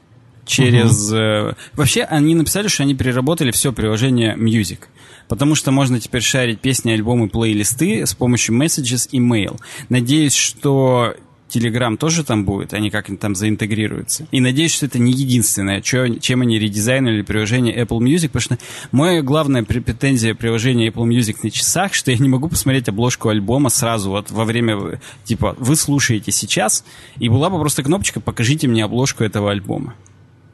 через... Угу. Вообще, они написали, что они переработали все приложение Music. Потому что можно теперь шарить песни, альбомы, плейлисты с помощью Messages и Mail. Надеюсь, что Telegram тоже там будет, они как-нибудь там заинтегрируются. И надеюсь, что это не единственное, чем они редизайнили приложение Apple Music, потому что моя главная претензия приложения Apple Music на часах, что я не могу посмотреть обложку альбома сразу вот во время, типа, вы слушаете сейчас, и была бы просто кнопочка «Покажите мне обложку этого альбома».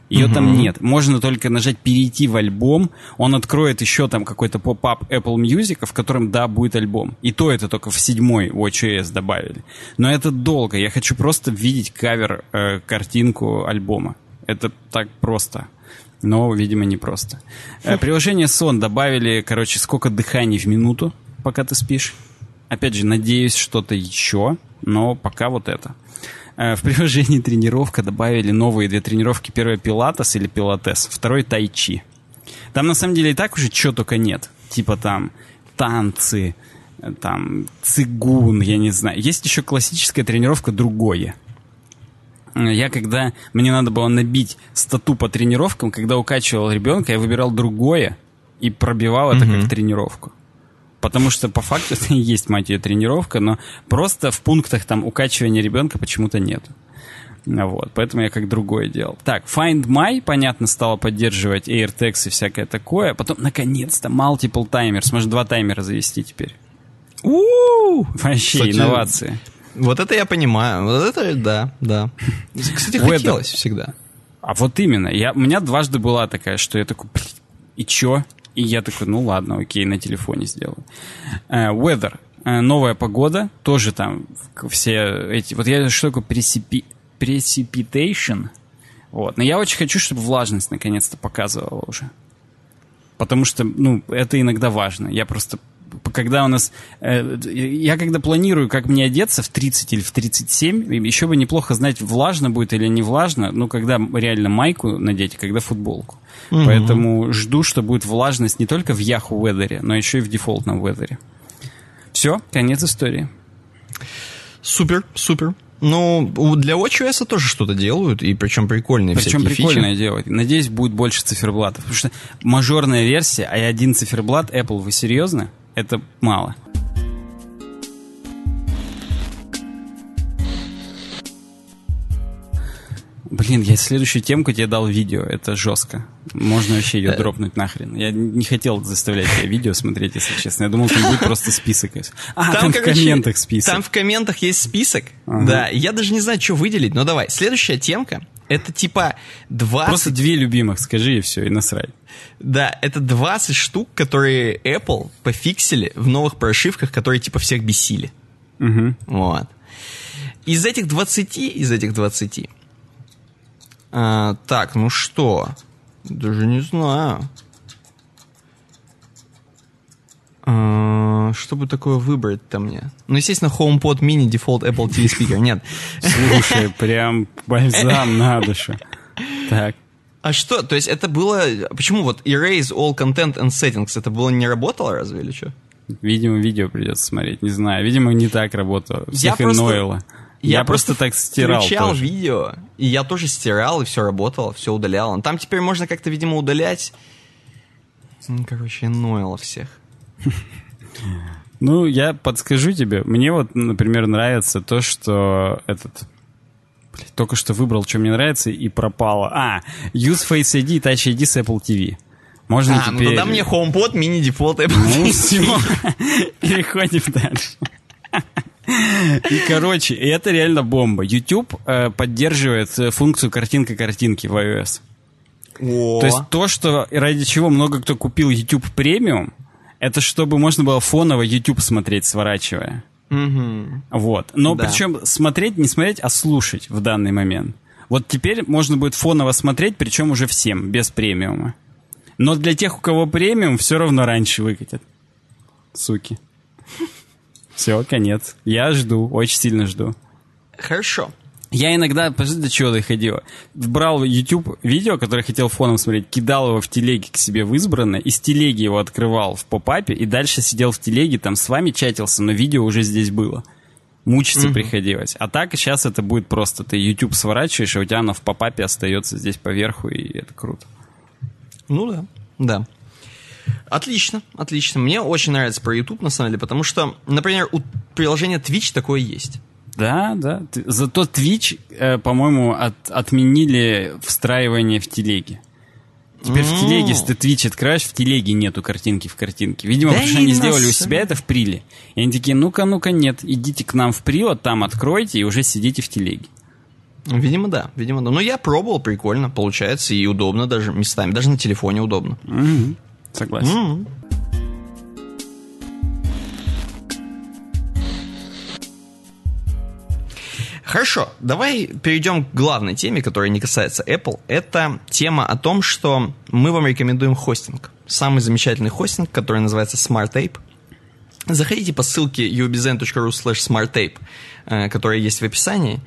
Ее угу. там нет. Можно только нажать «Перейти в альбом». Он откроет еще там какой-то поп-ап Apple Music, в котором, да, будет альбом. И то это только в седьмой WatchOS добавили. Но это долго. Я хочу просто видеть кавер, э, картинку альбома. Это так просто. Но, видимо, не просто. Э, приложение Сон добавили, короче, сколько дыханий в минуту, пока ты спишь. Опять же, надеюсь, что-то еще, но пока вот это. Э, в приложении тренировка добавили новые две тренировки. Первая пилатес или пилатес, второй тайчи. Там на самом деле и так уже чего только нет. Типа там танцы, э, там цигун, я не знаю. Есть еще классическая тренировка другое. Э, я когда мне надо было набить стату по тренировкам, когда укачивал ребенка, я выбирал другое и пробивал это mm-hmm. как тренировку. Потому что по факту это и есть, мать ее, тренировка, но просто в пунктах там укачивания ребенка почему-то нет. Вот, поэтому я как другое делал. Так, Find My, понятно, стало поддерживать AirTags и всякое такое. Потом, наконец-то, Multiple Timer. Сможешь два таймера завести теперь. У-у-у! Вообще, Кстати, инновации. Вот это я понимаю. Вот это, да, да. Кстати, хотелось всегда. А вот именно. Я, у меня дважды была такая, что я такой, и чё? И я такой, ну ладно, окей, на телефоне сделаю. Uh, weather. Uh, новая погода. Тоже там все эти... Вот я что такое пресипи... precipitation? Вот. Но я очень хочу, чтобы влажность наконец-то показывала уже. Потому что, ну, это иногда важно. Я просто когда у нас... Э, я когда планирую, как мне одеться в 30 или в 37, еще бы неплохо знать, влажно будет или не влажно, ну, когда реально майку надеть, когда футболку. Угу. Поэтому жду, что будет влажность не только в Yahoo Weather, но еще и в дефолтном Weather. Все, конец истории. Супер, супер. Ну, для WatchOS тоже что-то делают, и причем прикольные Причем прикольное фичи. делают. Надеюсь, будет больше циферблатов. Потому что мажорная версия, а один циферблат, Apple, вы серьезно? Это мало. Блин, я следующую темку тебе дал видео, это жестко. Можно вообще ее э. дропнуть нахрен. Я не хотел заставлять тебя видео смотреть, если честно. Я думал, там будет просто список. А, там, там короче, в комментах список. Там в комментах есть список. Ага. Да, я даже не знаю, что выделить. Но давай, следующая темка. Это типа 20... Просто две любимых, скажи и все, и насрать. Да, это 20 штук, которые Apple пофиксили в новых прошивках, которые типа всех бесили. Угу. Вот. Из этих 20, из этих 20 а, так, ну что? Даже не знаю. А, что бы такое выбрать-то мне? Ну, естественно, HomePod Mini Default Apple TV Speaker. Нет. Слушай, прям бальзам на душу. Так. А что? То есть это было... Почему вот Erase All Content and Settings, это было не работало разве или что? Видимо, видео придется смотреть, не знаю. Видимо, не так работало. Всех я просто... Я, я просто, просто так стирал. Включал тоже. видео, и я тоже стирал, и все работало, все удаляло. Там теперь можно как-то, видимо, удалять. Короче, нойло всех. Ну, я подскажу тебе. Мне вот, например, нравится то, что этот... Блин, только что выбрал, что мне нравится, и пропало. А, Use Face ID и Touch ID с Apple TV. Можно а, теперь... ну тогда мне HomePod мини-дефолт Apple Ну все, переходим дальше. И, короче, это реально бомба. YouTube э, поддерживает функцию картинка картинки в iOS. О. То есть то, что ради чего много кто купил YouTube премиум, это чтобы можно было фоново YouTube смотреть, сворачивая. Мгм. Вот. Но Да. причем смотреть, не смотреть, а слушать в данный момент. Вот теперь можно будет фоново смотреть, причем уже всем, без премиума. Но для тех, у кого премиум, все равно раньше выкатят. Суки. Все, конец. Я жду, очень сильно жду. Хорошо. Я иногда, подожди, до чего доходило. Брал YouTube видео, которое хотел фоном смотреть, кидал его в телеге к себе в избранное, из телеги его открывал в попапе, и дальше сидел в телеге, там с вами чатился, но видео уже здесь было. Мучиться приходилось. А так сейчас это будет просто. Ты YouTube сворачиваешь, а у тебя оно в попапе остается здесь поверху, и это круто. Ну да, да. Отлично, отлично. Мне очень нравится про YouTube, на самом деле, потому что, например, у приложения Twitch такое есть. Да, да. Зато Twitch, э, по-моему, от- отменили встраивание в телеге. Теперь в телеге, если ты Twitch открываешь, в телеге нету картинки в картинке. Видимо, Да потому что они сделали у себя это в приле. И они такие, ну-ка, ну-ка, нет, идите к нам в прил, там откройте и уже сидите в телеге. Видимо, да, видимо, да. Но я пробовал, прикольно, получается, и удобно даже местами. Даже на телефоне удобно. Мгм. Согласен. М. Хорошо, давай перейдем к главной теме, которая не касается Apple. Это тема о том, что мы вам рекомендуем хостинг. Самый замечательный хостинг, который называется SmartTape. Заходите по ссылке ubzen.ru slash smarttape, э, которая есть в описании,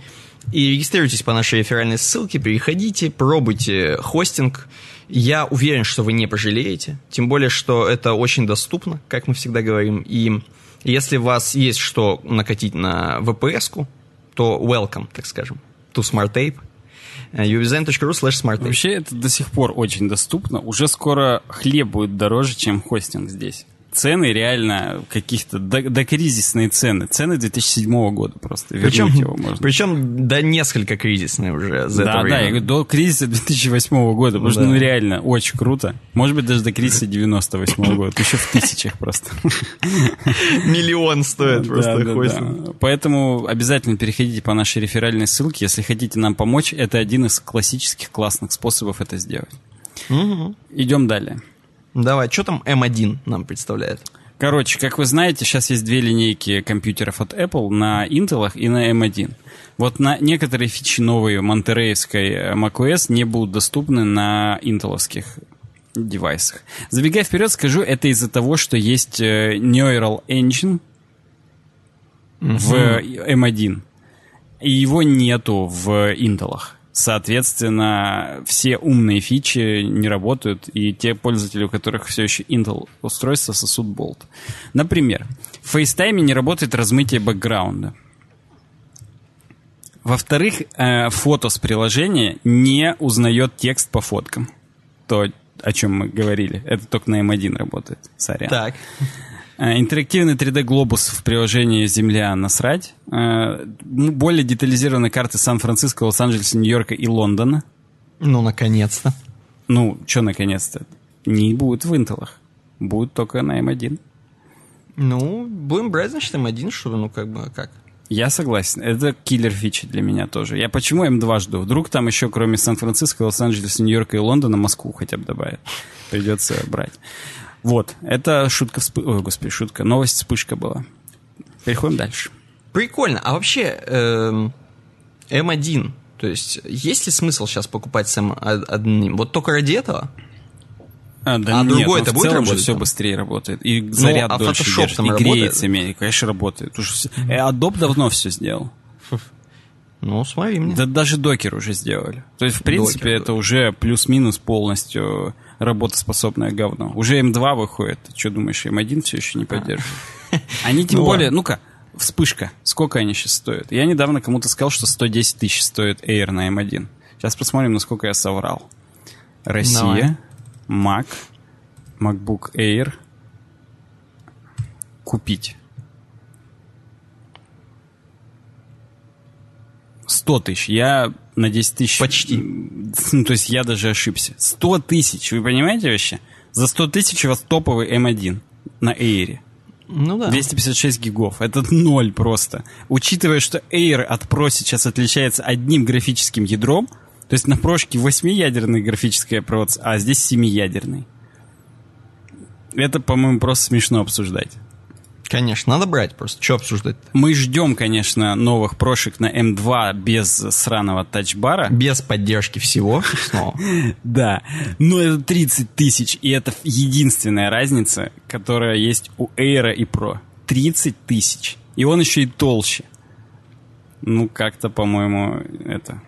и регистрируйтесь по нашей реферальной ссылке, переходите, пробуйте хостинг. Я уверен, что вы не пожалеете, тем более, что это очень доступно, как мы всегда говорим, и если у вас есть что накатить на VPS-ку, то welcome, так скажем, to SmartTape. Э, ubzen.ru slash smarttape. Вообще это до сих пор очень доступно. Уже скоро хлеб будет дороже, чем хостинг здесь. Цены реально каких-то до, докризисные цены. Цены 2007 года просто. Вернуть Причем, его можно. причем да, несколько кризисные уже за Да, да, я говорю, до кризиса 2008 года, потому что, Да. ну, реально, очень круто. Может быть, даже до кризиса 98 года, еще в тысячах просто. Миллион стоит просто да, да. Поэтому обязательно переходите по нашей реферальной ссылке, если хотите нам помочь. Это один из классических классных способов это сделать. Идем далее. Давай, что там M1 нам представляет? Короче, как вы знаете, сейчас есть две линейки компьютеров от Apple на Intel и на M1. Вот на некоторые фичи новые монтерейской э, macOS не будут доступны на интеловских девайсах. Забегая вперед, скажу, это из-за того, что есть э, Neural Engine в M1, и его нету в интелах. Соответственно, все умные фичи не работают, и те пользователи, у которых все еще Intel устройство, сосут болт. Например, в FaceTime не работает размытие бэкграунда. Во-вторых, э, фото с приложения не узнает текст по фоткам. То, о чем мы говорили. Это только на M1 работает. Сорян. Так. Э, Интерактивный 3D-глобус в приложении «Земля» насрать. Э, ну, Более детализированные карты Сан-Франциско, Лос-Анджелеса, Нью-Йорка и Лондона. Ну, наконец-то. Ну, что наконец-то? Не будет в интелах. Будет только на M1. Ну, будем брать, значит, M1, чтобы, ну, как бы, как? Я согласен. Это киллер фичи для меня тоже. Я почему М2 жду? Вдруг там еще, кроме Сан-Франциско, Лос-Анджелеса, Нью-Йорка и Лондона, Москву хотя бы добавят. Придется брать. Вот. Это шутка вспы... Ой, господи, шутка. Новость вспышка была. Переходим дальше. Прикольно. А вообще, эм, M1, то есть, есть ли смысл сейчас покупать с M1? Вот только ради этого? А, да А нет, другой ну, это в будет работать все быстрее работает. И заряд а дольше держит, там и работает? греется менее. Конечно, работает. Уж э, Adobe давно все сделал. Ну, смотри мне. Да даже докер уже сделали. То есть, в принципе, Докер, это уже плюс-минус полностью работоспособное говно. Уже М2 выходит. Ты что думаешь, М1 все еще не поддерживает? Они тем Ну более, ну-ка, вспышка. Сколько они сейчас стоят? Я недавно кому-то сказал, что 110 тысяч стоит Air на М1. Сейчас посмотрим, насколько я соврал. Россия, Mac, MacBook Air. Купить. 100 тысяч. Я на 10 тысяч... Почти. Ну, то есть я даже ошибся. 100 тысяч. Вы понимаете вообще? За 100 тысяч у вас топовый M1 на Air. Ну да. 256 гигов. Это ноль просто. Учитывая, что Air от Pro сейчас отличается одним графическим ядром, то есть на прошке 8-ядерный графический процесс, а здесь 7-ядерный. Это, по-моему, просто смешно обсуждать. Конечно, надо брать просто. Что обсуждать? -то? Мы ждем, конечно, новых прошек на М2 без сраного тачбара. Без поддержки всего Да, но это 30 тысяч, и это единственная разница, которая есть у Air и Pro. 30 тысяч. И он еще и толще. Ну, как-то, по-моему, это...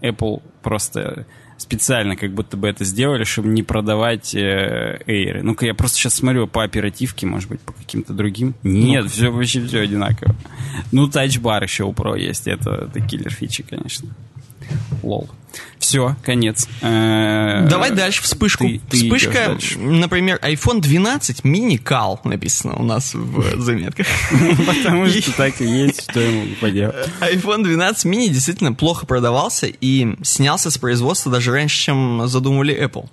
Apple просто специально как будто бы это сделали, чтобы не продавать э, Air. Ну-ка, я просто сейчас смотрю по оперативке, может быть, по каким-то другим. Нет, ну все вообще все одинаково. Ну, тачбар еще у Pro есть, это, это киллер фичи, конечно. Лол. Все, конец. Э, Давай дальше вспышку. Ты, ты Вспышка, например, iPhone 12 мини кал написано у нас в заметках. Потому что так и есть, что ему поделать. iPhone 12 мини действительно плохо продавался и снялся с производства даже раньше, чем задумывали Apple.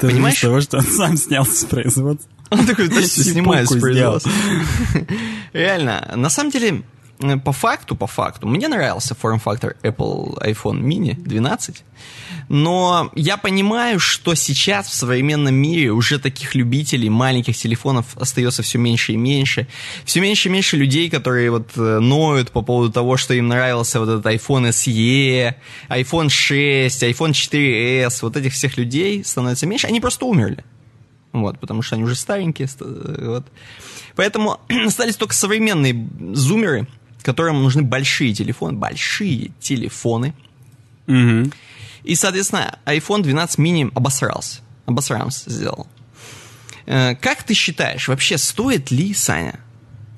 Понимаешь? того, что он сам снялся с производства. Он такой, точно снимаю с производства. Реально. На самом деле, по факту, по факту, мне нравился форм-фактор Apple iPhone mini 12, но я понимаю, что сейчас в современном мире уже таких любителей маленьких телефонов остается все меньше и меньше. Все меньше и меньше людей, которые вот э, ноют по поводу того, что им нравился вот этот iPhone SE, iPhone 6, iPhone 4s, вот этих всех людей становится меньше, они просто умерли. Вот, потому что они уже старенькие. Вот. Поэтому остались только современные зумеры, которым нужны большие телефоны, большие телефоны. Угу. И, соответственно, iPhone 12 mini обосрался. Обосрался сделал. Э, как ты считаешь, вообще стоит ли, Саня,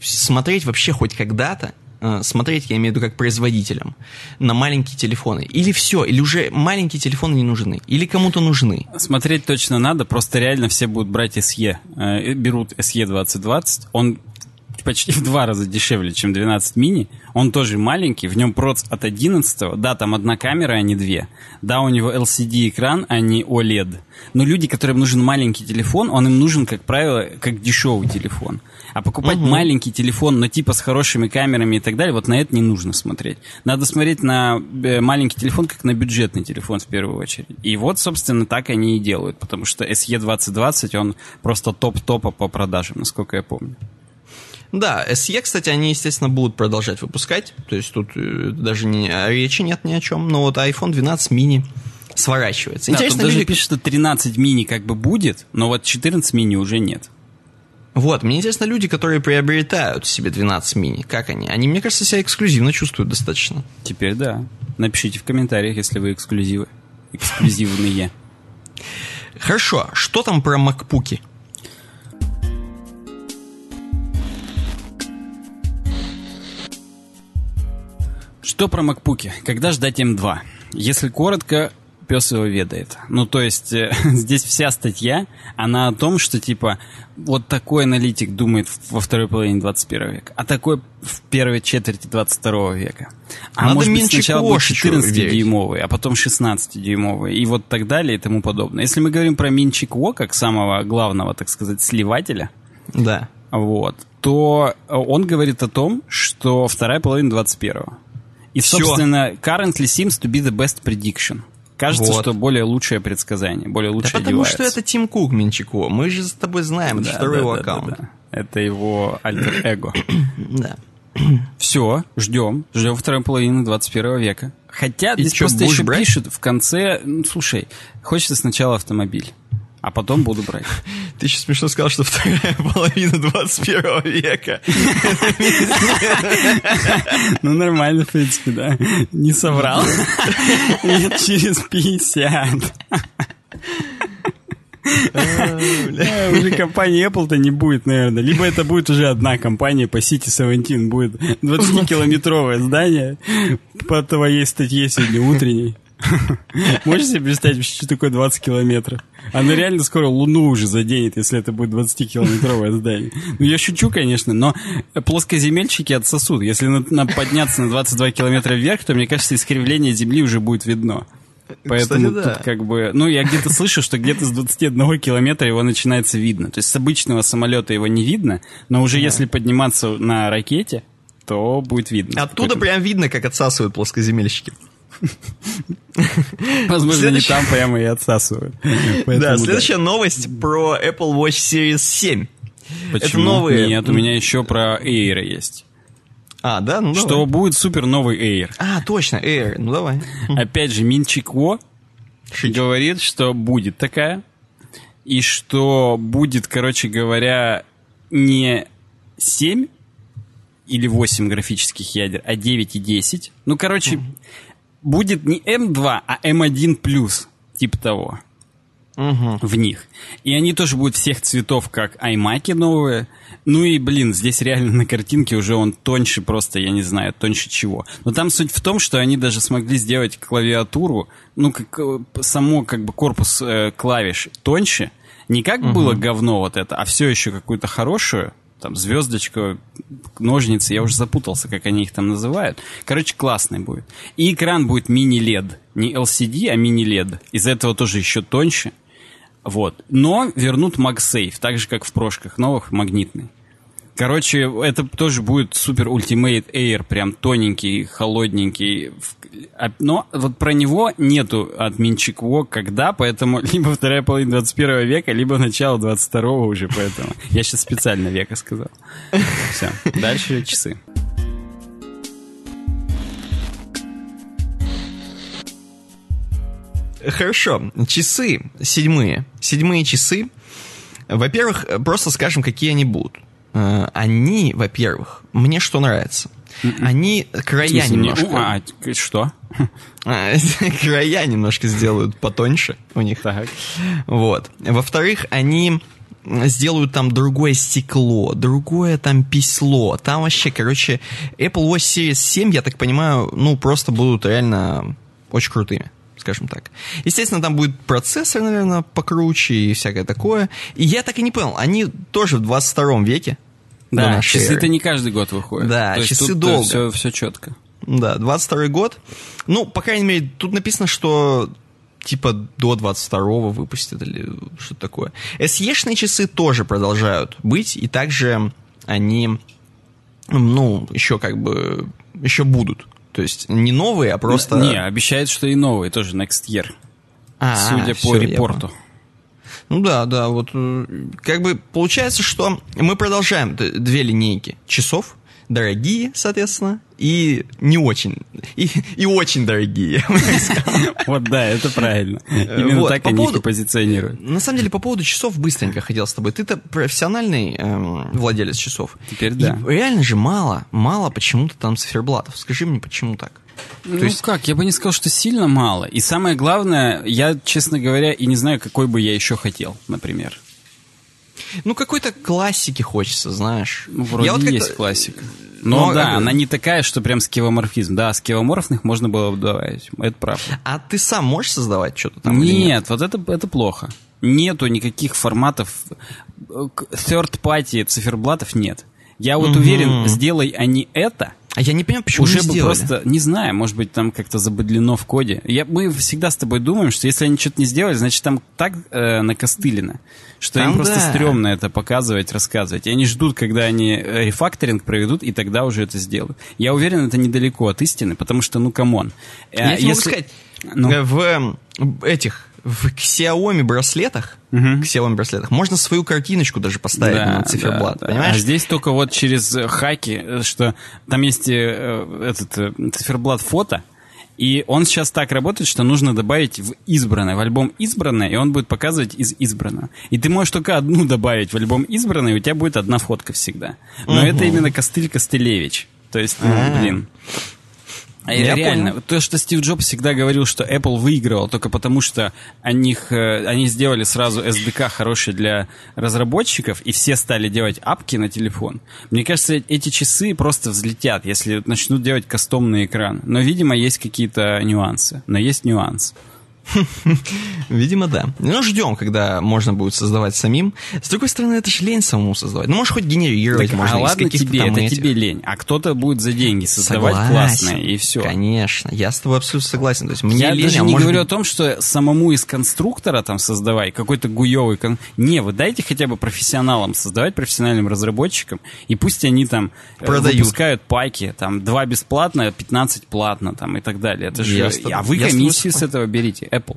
смотреть вообще хоть когда-то, э, смотреть, я имею в виду как производителям, на маленькие телефоны? Или все, или уже маленькие телефоны не нужны? Или кому-то нужны? Смотреть точно надо, просто реально все будут брать SE. Э, берут SE 2020, он почти в два раза дешевле, чем 12 мини. Он тоже маленький, в нем проц от 11. Да, там одна камера, а не две. Да, у него LCD-экран, а не OLED. Но люди, которым нужен маленький телефон, он им нужен, как правило, как дешевый телефон. А покупать угу. маленький телефон, но типа с хорошими камерами и так далее, вот на это не нужно смотреть. Надо смотреть на э, маленький телефон, как на бюджетный телефон в первую очередь. И вот, собственно, так они и делают, потому что SE 2020, он просто топ-топа по продажам, насколько я помню. Да, SE, кстати, они, естественно, будут продолжать выпускать. То есть тут э, даже не, речи нет ни о чем. Но вот iPhone 12 mini сворачивается. Да, Интересно, тут люди... даже пишут, что 13 мини как бы будет, но вот 14 мини уже нет. Вот, мне интересно люди, которые приобретают себе 12 мини, как они? Они, мне кажется, себя эксклюзивно чувствуют достаточно. Теперь да. Напишите в комментариях, если вы эксклюзивы. Эксклюзивные. Хорошо, что там про макпуки? Что про макпуки? Когда ждать М2? Если коротко, пес его ведает. Ну, то есть, э, здесь вся статья, она о том, что, типа, вот такой аналитик думает во второй половине 21 века, а такой в первой четверти 22 века. А Надо может быть, сначала будет 14-дюймовый, а потом 16-дюймовый, и вот так далее и тому подобное. Если мы говорим про Минчик Во, как самого главного, так сказать, сливателя, да. вот, то он говорит о том, что вторая половина 21 и, Все. собственно, currently seems to be the best prediction. Кажется, вот. что более лучшее предсказание, более лучшее да потому что это Тим Кук Минчико. Мы же с тобой знаем, это да, второй да, его да, аккаунт. Да, да. Это его альтер-эго. Да. Все, ждем. Ждем второй половины 21 века. Хотя и здесь что, просто еще брать? пишут в конце, ну, слушай, хочется сначала автомобиль а потом буду брать. Ты еще смешно сказал, что вторая половина 21 века. Ну, нормально, в принципе, да. Не соврал. Лет через 50. Уже компании Apple-то не будет, наверное. Либо это будет уже одна компания по City 17. Будет 20-километровое здание по твоей статье сегодня утренней. Можешь себе представить, что такое 20 километров? Она реально скоро Луну уже заденет, если это будет 20-километровое здание. Ну, я шучу, конечно, но плоскоземельщики отсосут. Если на, на, подняться на 22 километра вверх, то, мне кажется, искривление Земли уже будет видно. Поэтому Кстати, да. тут как бы... Ну, я где-то слышу, что где-то с 21 километра его начинается видно. То есть с обычного самолета его не видно, но уже да. если подниматься на ракете, то будет видно. Оттуда прям видно, как отсасывают плоскоземельщики. Возможно, не там прямо и отсасывают. да, следующая новость про Apple Watch Series 7. Почему? Это новые... Нет, у меня еще про Air есть. А, да? Ну, Что давай. будет супер новый Air. А, точно, Air. Ну, давай. Опять же, Минчик Во говорит, что будет такая. И что будет, короче говоря, не 7 или 8 графических ядер, а 9 и 10. Ну, короче, угу. Будет не M2, а M1+, типа того. Угу. В них. И они тоже будут всех цветов, как iMac новые. Ну и, блин, здесь реально на картинке уже он тоньше просто, я не знаю, тоньше чего. Но там суть в том, что они даже смогли сделать клавиатуру, ну, как э, само как бы корпус э, клавиш тоньше. Не как угу. было говно вот это, а все еще какую-то хорошую, там, звездочка, ножницы, я уже запутался, как они их там называют. Короче, классный будет. И экран будет мини-LED. Не LCD, а мини-LED. Из-за этого тоже еще тоньше. Вот. Но вернут MagSafe, так же, как в прошках новых, магнитный. Короче, это тоже будет супер Ultimate Air, прям тоненький, холодненький. А, но вот про него нету от Минчикво когда, поэтому либо вторая половина 21 века, либо начало 22 уже, поэтому. Я сейчас специально века сказал. Все, дальше часы. Хорошо, часы седьмые. Седьмые часы. Во-первых, просто скажем, какие они будут. Э, они, во-первых, мне что нравится? М-м. Они края немножко... А, что? края немножко сделают потоньше у них. Так. Вот. Во-вторых, они сделают там другое стекло, другое там писло. Там вообще, короче, Apple Watch Series 7, я так понимаю, ну, просто будут реально очень крутыми скажем так. Естественно, там будет процессор, наверное, покруче и всякое такое. И я так и не понял, они тоже в 22 веке. Да, часы-то не каждый год выходят. Да, То часы долго. Все, все четко. Да, 22 год. Ну, по крайней мере, тут написано, что типа до 22-го выпустят или что-то такое. SE-шные часы тоже продолжают быть, и также они, ну, еще как бы, еще будут. То есть не новые, а просто... Не, обещают, что и новые тоже next year. А, судя по репорту. Ну да, да, вот э, как бы получается, что мы продолжаем две линейки часов, дорогие, соответственно, и не очень, и, и очень дорогие. Вот да, это правильно. Именно так они их позиционируют. На самом деле, по поводу часов быстренько хотел с тобой. Ты-то профессиональный эм, владелец часов. Теперь да. Реально же мало, мало почему-то там циферблатов. Скажи мне, почему так? Ну есть... как, я бы не сказал, что сильно мало. И самое главное, я, честно говоря, и не знаю, какой бы я еще хотел, например. Ну, какой-то классики хочется, знаешь. Ну, вроде я вот есть классика. Но, Но да, она не такая, что прям скевоморфизм. Да, скевоморфных можно было бы добавить. Это правда. А ты сам можешь создавать что-то там? Нет, нет? вот это, это плохо. Нету никаких форматов. Third party циферблатов нет. Я вот угу. уверен, сделай они это, а я не понимаю, почему Уже не бы сделали. просто, не знаю, может быть, там как-то забыдлено в коде. Я, мы всегда с тобой думаем, что если они что-то не сделали, значит, там так э, накостылено, что там им просто да. стрёмно это показывать, рассказывать. И они ждут, когда они э, рефакторинг проведут, и тогда уже это сделают. Я уверен, это недалеко от истины, потому что, ну, come on. Я э, тебе могу сказать, ну... Э, в этих в Xiaomi браслетах, угу. Xiaomi браслетах можно свою картиночку даже поставить да, на циферблат, да, понимаешь? А здесь только вот через э, хаки, э, что там есть э, этот циферблат фото, и он сейчас так работает, что нужно добавить в избранное, в альбом избранное, и он будет показывать из избранного. И ты можешь только одну добавить в альбом избранное, и у тебя будет одна фотка всегда. Но угу. это именно Костыль Костылевич. То есть, ну, блин. А Я реально, понял. то, что Стив Джобс всегда говорил, что Apple выигрывал только потому, что они, э, они сделали сразу SDK хороший для разработчиков, и все стали делать апки на телефон. Мне кажется, эти часы просто взлетят, если начнут делать кастомный экран. Но, видимо, есть какие-то нюансы. Но есть нюанс. Видимо, да. Ну, ждем, когда можно будет создавать самим. С другой стороны, это же лень самому создавать. Ну, может, хоть генерировать так, можно а ладно тебе, это этих. тебе лень. А кто-то будет за деньги создавать согласен, классное, и все. Конечно, я с тобой абсолютно согласен. То есть мне я лень, даже а не говорю быть... о том, что самому из конструктора там создавай, какой-то гуевый... Кон... Не, вы дайте хотя бы профессионалам создавать, профессиональным разработчикам, и пусть они там э, Продают. выпускают пайки, там, два бесплатно, 15 платно, там, и так далее. Это же... Я А вы я с тобой комиссию с этого берите, Apple.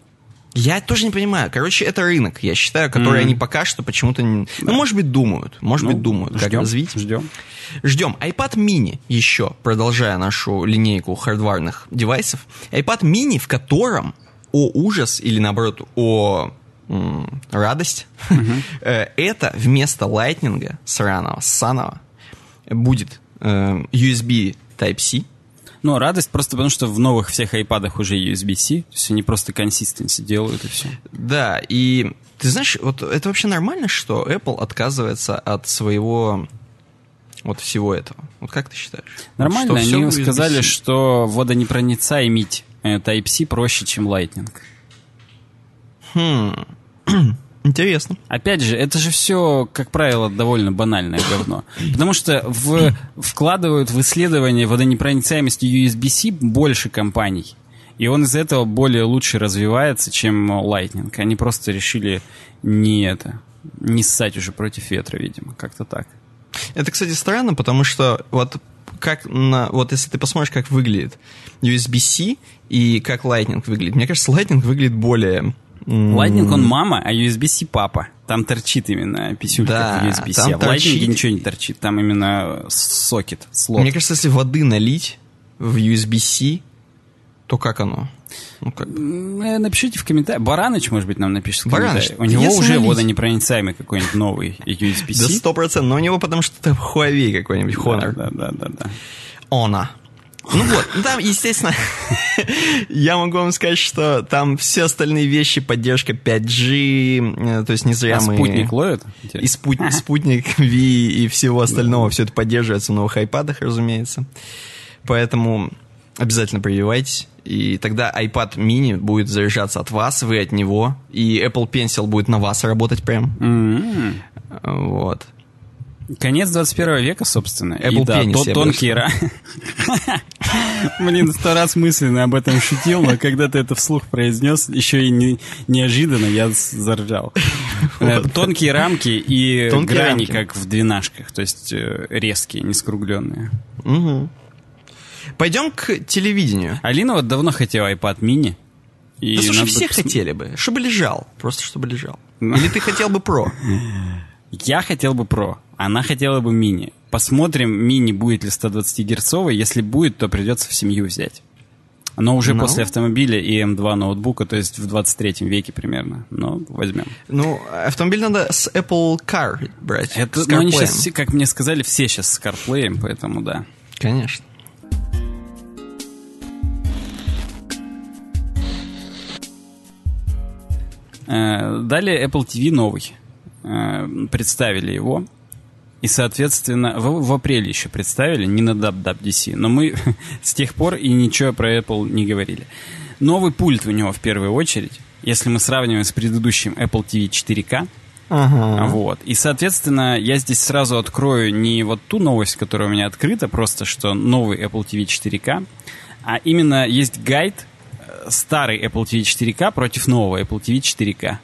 Я тоже не понимаю. Короче, это рынок, я считаю, который они пока что почему-то... не- Ну, может быть, думают. Может быть, думают, как ждем, развить. Ждем. Ждем. iPad mini еще, продолжая нашу линейку хардварных девайсов. iPad mini, в котором, о ужас, или наоборот, о м, радость, э, это вместо Lightning сраного, ссаного, будет э, USB Type-C, Ну, радость просто потому, что в новых всех айпадах уже USB-C, то есть они просто консистенси делают и все. Да, и ты знаешь, вот это вообще нормально, что Apple отказывается от своего вот всего этого? Вот как ты считаешь? Нормально, Что они сказали, что водонепроницаемить э, Type-C проще, чем Lightning. Хм. Интересно. Опять же, это же все, как правило, довольно банальное говно. Потому что в, вкладывают в исследование водонепроницаемости USB-C больше компаний. И он из-за этого более лучше развивается, чем Lightning. Они просто решили не это, не ссать уже против ветра, видимо. Как-то так. Это, кстати, странно, потому что вот как на, вот если ты посмотришь, как выглядит USB-C и как Lightning выглядит, мне кажется, Lightning выглидит более... Lightning он мама, а USB-C папа. Там торчит именно писюлька Да, USB-C. там а в Lightning торчит. ничего не торчит. Там именно сокет, слот. Мне кажется, если воды налить в USB-C, то как оно? Ну, как... Э, Напишите в комментариях. Бараныч, может быть, нам напишет в Бараныч. У него уже налить- водонепроницаемый какой-нибудь новый Да USB-C. сто процентов, но у него потому что это Huawei какой-нибудь, Honor. Да, да, да, да. Honor. Ну вот, ну там, естественно, я могу вам сказать, что там все остальные вещи, поддержка 5G, э, то есть не зря А мы... спутник ловит? И спутник, спутник V и всего остального, все это поддерживается в новых айпадах, разумеется. Поэтому обязательно прививайтесь. И тогда iPad mini будет заряжаться от вас, вы от него. И Apple Pencil будет на вас работать прям. М. Вот. Конец 21 века, собственно. Apple и да, Penis, то- я бы тонкий ра... Блин, сто раз мысленно об этом шутил, но когда ты это вслух произнес, еще и не- неожиданно я заржал. Э, Тонкие рамки и Тонкие грани, рамки. как в двенашках, то есть э, резкие, не скругленные. Мгм. Пойдем к телевидению. Алина вот давно хотела iPad mini. И да слушай, все пос- хотели бы, чтобы лежал. Просто чтобы лежал. Ну. Или ты хотел бы про? Я хотел бы Pro, она хотела бы мини. Посмотрим, мини будет ли 120 герцовый. Если будет, то придется в семью взять. Но уже Ну. после автомобиля и M2 ноутбука, то есть в 23 веке примерно. Но возьмем. Ну, автомобиль надо с Apple Car брать. Это, с ну, они сейчас, как мне сказали, все сейчас с CarPlay, поэтому да. Конечно. Э, Далее Apple TV новый. Э, Представили его. И, соответственно, в, в апреле еще представили, не на WWDC, но мы с тех пор и ничего про Apple не говорили. Новый пульт у него в первую очередь, если мы сравниваем с предыдущим Apple TV 4K. Ага. Вот. И, соответственно, я здесь сразу открою не вот ту новость, которая у меня открыта, просто что новый Apple TV 4K, а именно есть гайд э, старый Apple TV 4K против нового Apple TV 4K.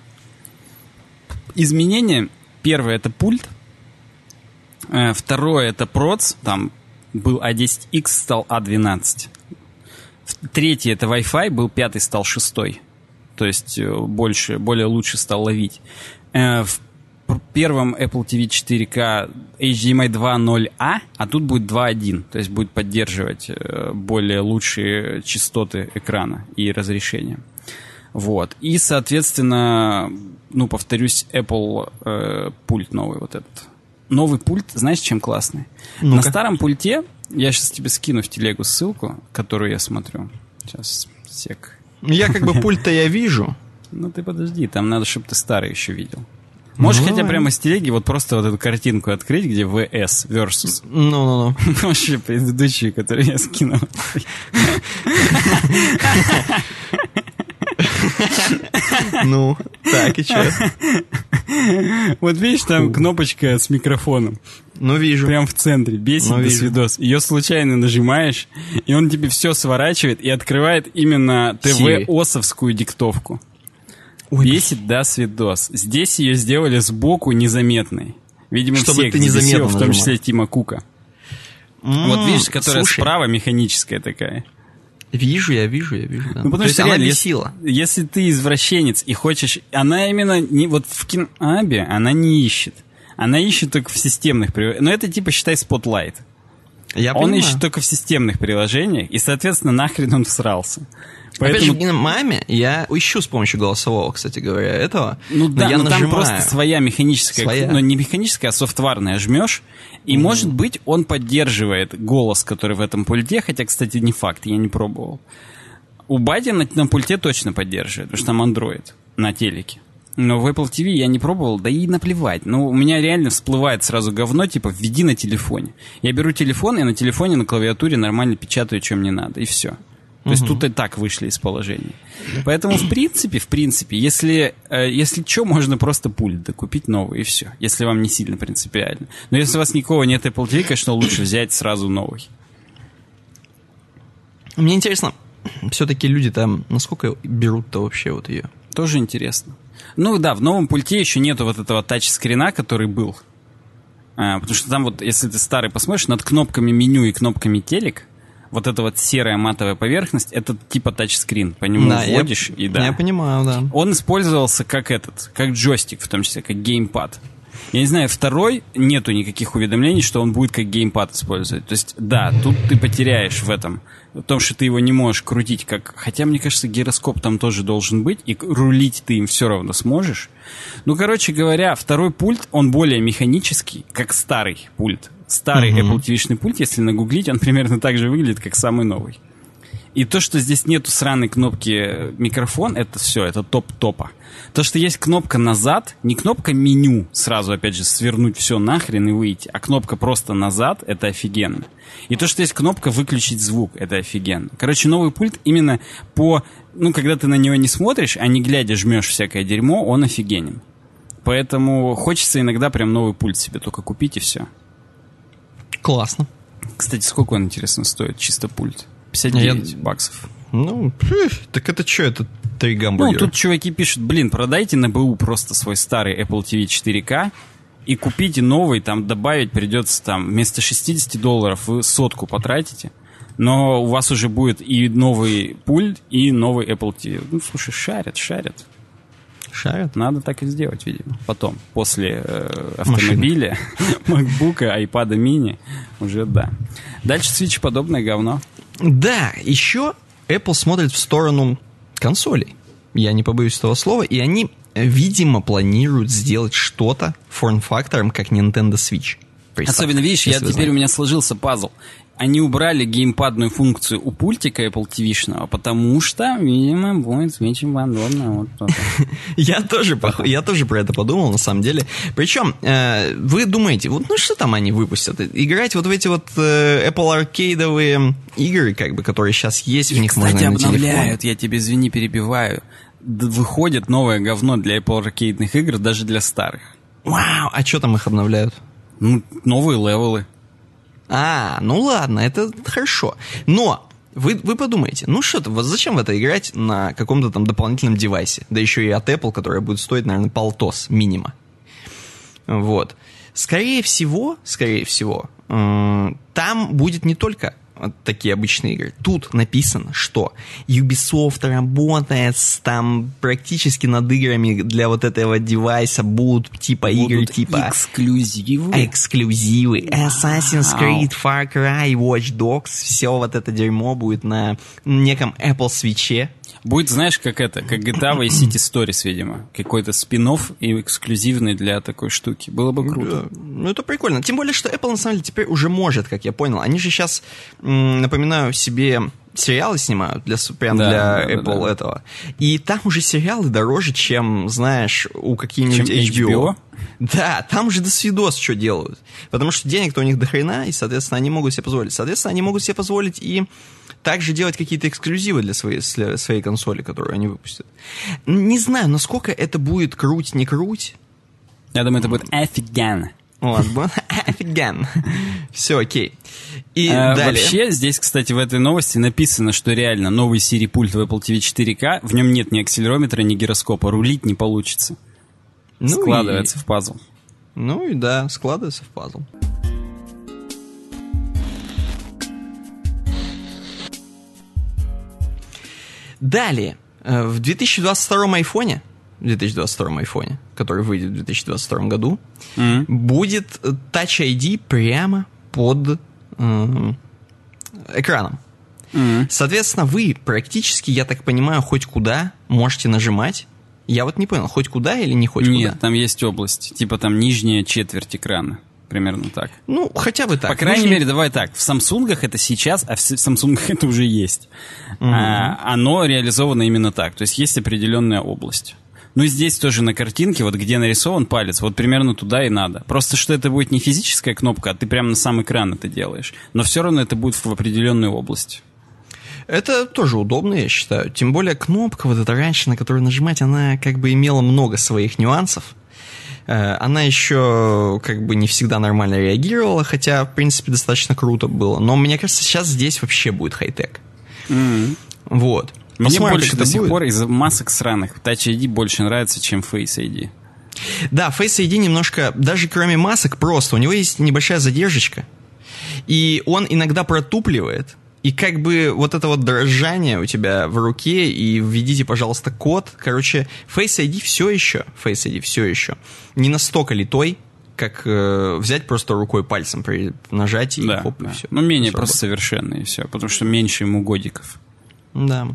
Изменения. Первое это пульт. Э, Второе это проц. Там был А10X, стал А12. В- Третье это Wi-Fi, был пятый, стал шестой. То есть э, больше, более лучше стал ловить. Э, В первом Apple TV 4K HDMI 2.0A, а тут будет 2.1. То есть будет поддерживать более лучшие частоты экрана и разрешения. Вот. И, соответственно, ну, повторюсь, Apple э, пульт новый вот этот. Новый пульт, знаешь, чем классный? На Ну-ка. старом пульте, я сейчас тебе скину в телегу ссылку, которую я смотрю. Сейчас, сек. Я как бы пульт-то я вижу. Ну ты подожди, там надо, чтобы ты старый еще видел. Можешь Ну, хотя прямо с телеги вот просто вот эту картинку открыть, где VS versus. Ну-ну-ну. Вообще предыдущие, которые я скинул. Ну, так, и что? Вот видишь, там кнопочка с микрофоном. Ну, вижу. Прям в центре. Бесит ну, до свидос. Ее случайно нажимаешь, и он тебе все сворачивает и открывает именно ТВ-осовскую диктовку. Ой, Бесит до свидос. Здесь ее сделали сбоку незаметной. Видимо, Чтобы все ты незаметно в том числе Тима Кука. Mm, вот видишь, которая слушай. справа механическая такая. Вижу, я вижу, я вижу. Да. Ну, потому То что реально, если, если ты извращенец и хочешь... Она именно... Не, вот в Кинабе она не ищет. Она ищет только в системных приложениях. Но это типа, считай, Spotlight. Я он понимаю. ищет только в системных приложениях, и, соответственно, нахрен он всрался. Поэтому... Опять же, в маме я ищу с помощью голосового, кстати говоря, этого. Ну да, я но нажимаю. там просто своя механическая, своя. ну не механическая, а софтварная жмешь, и mm. может быть он поддерживает голос, который в этом пульте, хотя, кстати, не факт, я не пробовал. У Бади на, на пульте точно поддерживает, потому что там Android на телеке. Но в Apple TV я не пробовал, да и наплевать. Ну, у меня реально всплывает сразу говно, типа, введи на телефоне. Я беру телефон, и на телефоне на клавиатуре нормально печатаю, что мне надо, и все. То есть тут и так вышли из положения. Поэтому, в принципе, в принципе, если, э, если что, можно просто пульт докупить новый, и все. Если вам не сильно принципиально. Но если у вас никого нет Apple TV, конечно, лучше взять сразу новый. Мне интересно, все-таки люди там насколько берут-то вообще вот ее? Тоже интересно. Ну да, в новом пульте еще нету вот этого тачскрина, который был. А, потому что там вот, если ты старый посмотришь, над кнопками меню и кнопками телек, вот эта вот серая матовая поверхность, это типа тачскрин. По нему да, вводишь я, и да. Я понимаю, да. Он использовался как этот, как джойстик, в том числе, как геймпад. Я не знаю, второй нету никаких уведомлений, что он будет как геймпад использовать. То есть, да, тут ты потеряешь в этом. В том, что ты его не можешь крутить как... Хотя, мне кажется, гироскоп там тоже должен быть, и рулить ты им все равно сможешь. Ну, короче говоря, второй пульт, он более механический, как старый пульт. Старый uh-huh. Apple TV-шный пульт, если нагуглить, он примерно так же выглядит, как самый новый. И то, что здесь нету сраной кнопки микрофон, это все, это топ топа. То, что есть кнопка назад, не кнопка меню, сразу, опять же, свернуть все нахрен и выйти, а кнопка просто назад, это офигенно. И то, что есть кнопка выключить звук, это офигенно. Короче, новый пульт именно по... Ну, когда ты на него не смотришь, а не глядя жмешь всякое дерьмо, он офигенен. Поэтому хочется иногда прям новый пульт себе только купить и все. Классно. Кстати, сколько он, интересно, стоит, чисто пульт? 59 Я... баксов. Ну, так это что, это три гамбургера? Ну, тут чуваки пишут, блин, продайте на БУ просто свой старый Apple TV 4K и купите новый, там добавить придется там вместо 60 долларов вы сотку потратите, но у вас уже будет и новый пульт, и новый Apple TV. Ну, слушай, шарят, шарят. Шарят? Надо так и сделать, видимо. Потом, после э, автомобиля, MacBook, iPad mini, уже да. Дальше Switch подобное говно. Да, еще Apple смотрит в сторону консолей. Я не побоюсь этого слова. И они, видимо, планируют сделать что-то форм-фактором, как Nintendo Switch. Особенно, видишь, я, теперь у меня сложился пазл они убрали геймпадную функцию у пультика Apple TV-шного, потому что, видимо, будет очень удобно. Вот я, тоже, я тоже про это подумал, на самом деле. Причем, э, вы думаете, вот ну что там они выпустят? Играть вот в эти вот э, Apple аркейдовые игры, как бы, которые сейчас есть, в них кстати, можно обновляют, я тебе, извини, перебиваю. Выходит новое говно для Apple аркейдных игр, даже для старых. Вау, а что там их обновляют? Ну, новые левелы. А, ну ладно, это хорошо. Но вы, вы подумаете, ну что-то, зачем в это играть на каком-то там дополнительном девайсе? Да еще и от Apple, которая будет стоить, наверное, полтос минима. Вот. Скорее всего, скорее всего, э, там будет не только такие обычные игры. Тут написано, что Ubisoft работает с, там практически над играми для вот этого девайса. Будут типа будут игры типа эксклюзивы, эксклюзивы, Assassin's Creed, Far Cry, Watch Dogs, все вот это дерьмо будет на неком Apple Switch Будет, знаешь, как это, как GTA Vice City Stories, видимо. Какой-то спин и эксклюзивный для такой штуки. Было бы круто. Ну, это прикольно. Тем более, что Apple, на самом деле, теперь уже может, как я понял. Они же сейчас, напоминаю себе, сериалы снимают для, прям да, для да, Apple да, этого. И там уже сериалы дороже, чем, знаешь, у каких-нибудь HBO. HBO. Да, там уже до свидос что делают. Потому что денег-то у них до хрена, и, соответственно, они могут себе позволить. Соответственно, они могут себе позволить и также делать какие-то эксклюзивы для своей, для своей консоли, которую они выпустят. Не знаю, насколько это будет круть, не круть. Я думаю, это будет офигенно. Вот, офигенно. Все, окей. И а, далее. Вообще, здесь, кстати, в этой новости написано, что реально новый Siri пульт в Apple TV 4K, в нем нет ни акселерометра, ни гироскопа, рулить не получится. Ну складывается и... в пазл. Ну и да, складывается в пазл. Далее, э, в 2022 айфоне, в 2022 айфоне, который выйдет в 2022 году, mm-hmm. будет Touch ID прямо под э, экраном. Mm-hmm. Соответственно, вы практически, я так понимаю, хоть куда можете нажимать. Я вот не понял, хоть куда или не хоть Нет, куда? Нет, там есть область, типа там нижняя четверть экрана. Примерно так. Ну, хотя бы так. По крайней Нужно... мере, давай так. В Samsung это сейчас, а в Samsung это уже есть. Mm-hmm. А, оно реализовано именно так. То есть есть определенная область. Ну и здесь тоже на картинке, вот где нарисован палец, вот примерно туда и надо. Просто что это будет не физическая кнопка, а ты прямо на сам экран это делаешь. Но все равно это будет в определенную область. Это тоже удобно, я считаю. Тем более кнопка вот эта раньше, на которую нажимать, она как бы имела много своих нюансов. Э, она еще как бы не всегда нормально реагировала, хотя, в принципе, достаточно круто было. Но мне кажется, сейчас здесь вообще будет хай-тек. Mm-hmm. Вот. Мне Посмотрим, больше до сих будет. пор из масок сраных Touch ID больше нравится, чем Face ID. Да, Face ID немножко, даже кроме масок, просто у него есть небольшая задержечка. И он иногда протупливает. И как бы вот это вот дрожание у тебя в руке, и введите, пожалуйста, код. Короче, Face ID все еще, Face ID все еще не настолько литой, как э, взять просто рукой пальцем при нажатии да, и хоп, да. и все. Ну, менее все просто совершенный, и все, потому что меньше ему годиков. Да.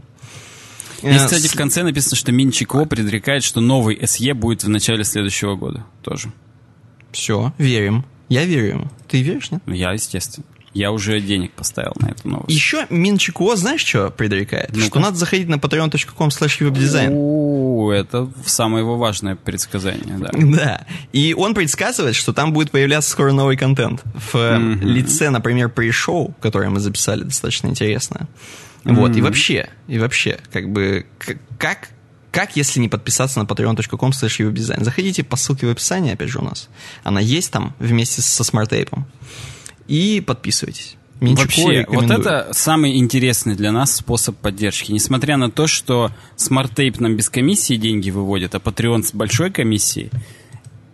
И, кстати, в конце написано, что Минчико предрекает, что новый SE будет в начале следующего года тоже. Все, верим. Я верю ему. Ты веришь, нет? Ну, я, естественно. Я уже денег поставил на эту новость. Еще Минчико, знаешь, что предрекает? ну Что надо заходить на patreon.com slash webdesign. Это самое его важное предсказание, да. Да. И он предсказывает, что там будет появляться скоро новый контент. В mm-hmm. лице, например, pre-шоу, которое мы записали, достаточно интересно. Вот, mm-hmm. и вообще, и вообще, как бы, как, как, если не подписаться на patreon.com slash webdesign? Заходите по ссылке в описании, опять же, у нас. Она есть там вместе со смарт-тейпом. И подписывайтесь. Менчуку Вообще, вот это самый интересный для нас способ поддержки. Несмотря на то, что смарт-тейп нам без комиссии деньги выводит, а Patreon с большой комиссией,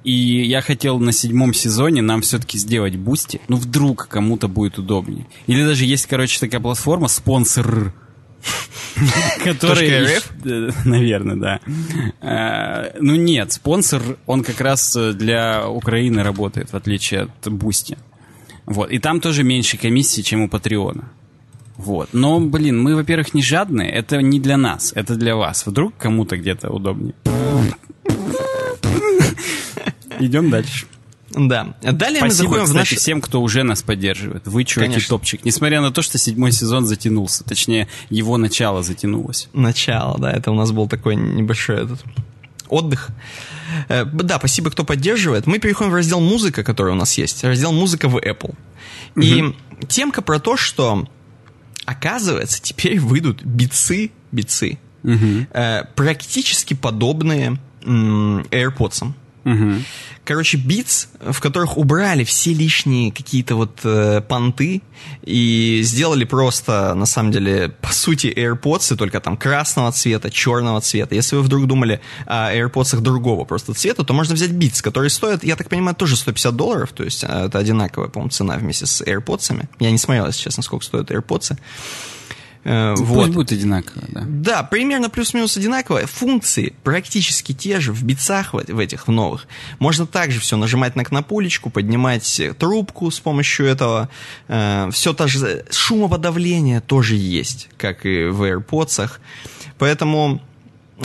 и я хотел на седьмом сезоне нам все-таки сделать Boosty. Ну, вдруг кому-то будет удобнее. Или даже есть, короче, такая платформа Sponsr который... Наверное, да. А, ну нет, Sponsr, он как раз для Украины работает, в отличие от Boosty. Вот. И там тоже меньше комиссии, чем у Патреона. Вот. Но, блин, мы, во-первых, не жадные. Это не для нас, это для вас. Вдруг кому-то где-то удобнее. Идем дальше. Да. Далее Спасибо, мы заходим кстати, в наш... всем, кто уже нас поддерживает. Вы, чуваки, Конечно. топчик. Несмотря на то, что седьмой сезон затянулся. Точнее, его начало затянулось. Начало, да. Это у нас был такой небольшой этот отдых. Э, да, спасибо, кто поддерживает. Мы переходим в раздел «Музыка», который у нас есть. Раздел «Музыка» в Apple. Угу. И темка про то, что, оказывается, теперь выйдут битсы, битсы, угу. э, практически подобные AirPods. Угу. Короче, битс, в которых убрали все лишние какие-то вот э, понты и сделали просто, на самом деле, по сути, AirPods, только там красного цвета, черного цвета. Если вы вдруг думали о AirPods другого просто цвета, то можно взять битс, который стоит, я так понимаю, тоже 150 долларов, то есть э, это одинаковая, по-моему, цена вместе с AirPods. Я не смотрел, если честно, сколько стоят AirPods. Э, вот. Пусть будет одинаково, да. Да, примерно плюс-минус одинаково. Функции практически те же в битцах в, в этих, в новых. Можно также все нажимать на кнопулечку, поднимать трубку с помощью этого. Э, все то же... Шумоподавление тоже есть, как и в AirPods. Поэтому...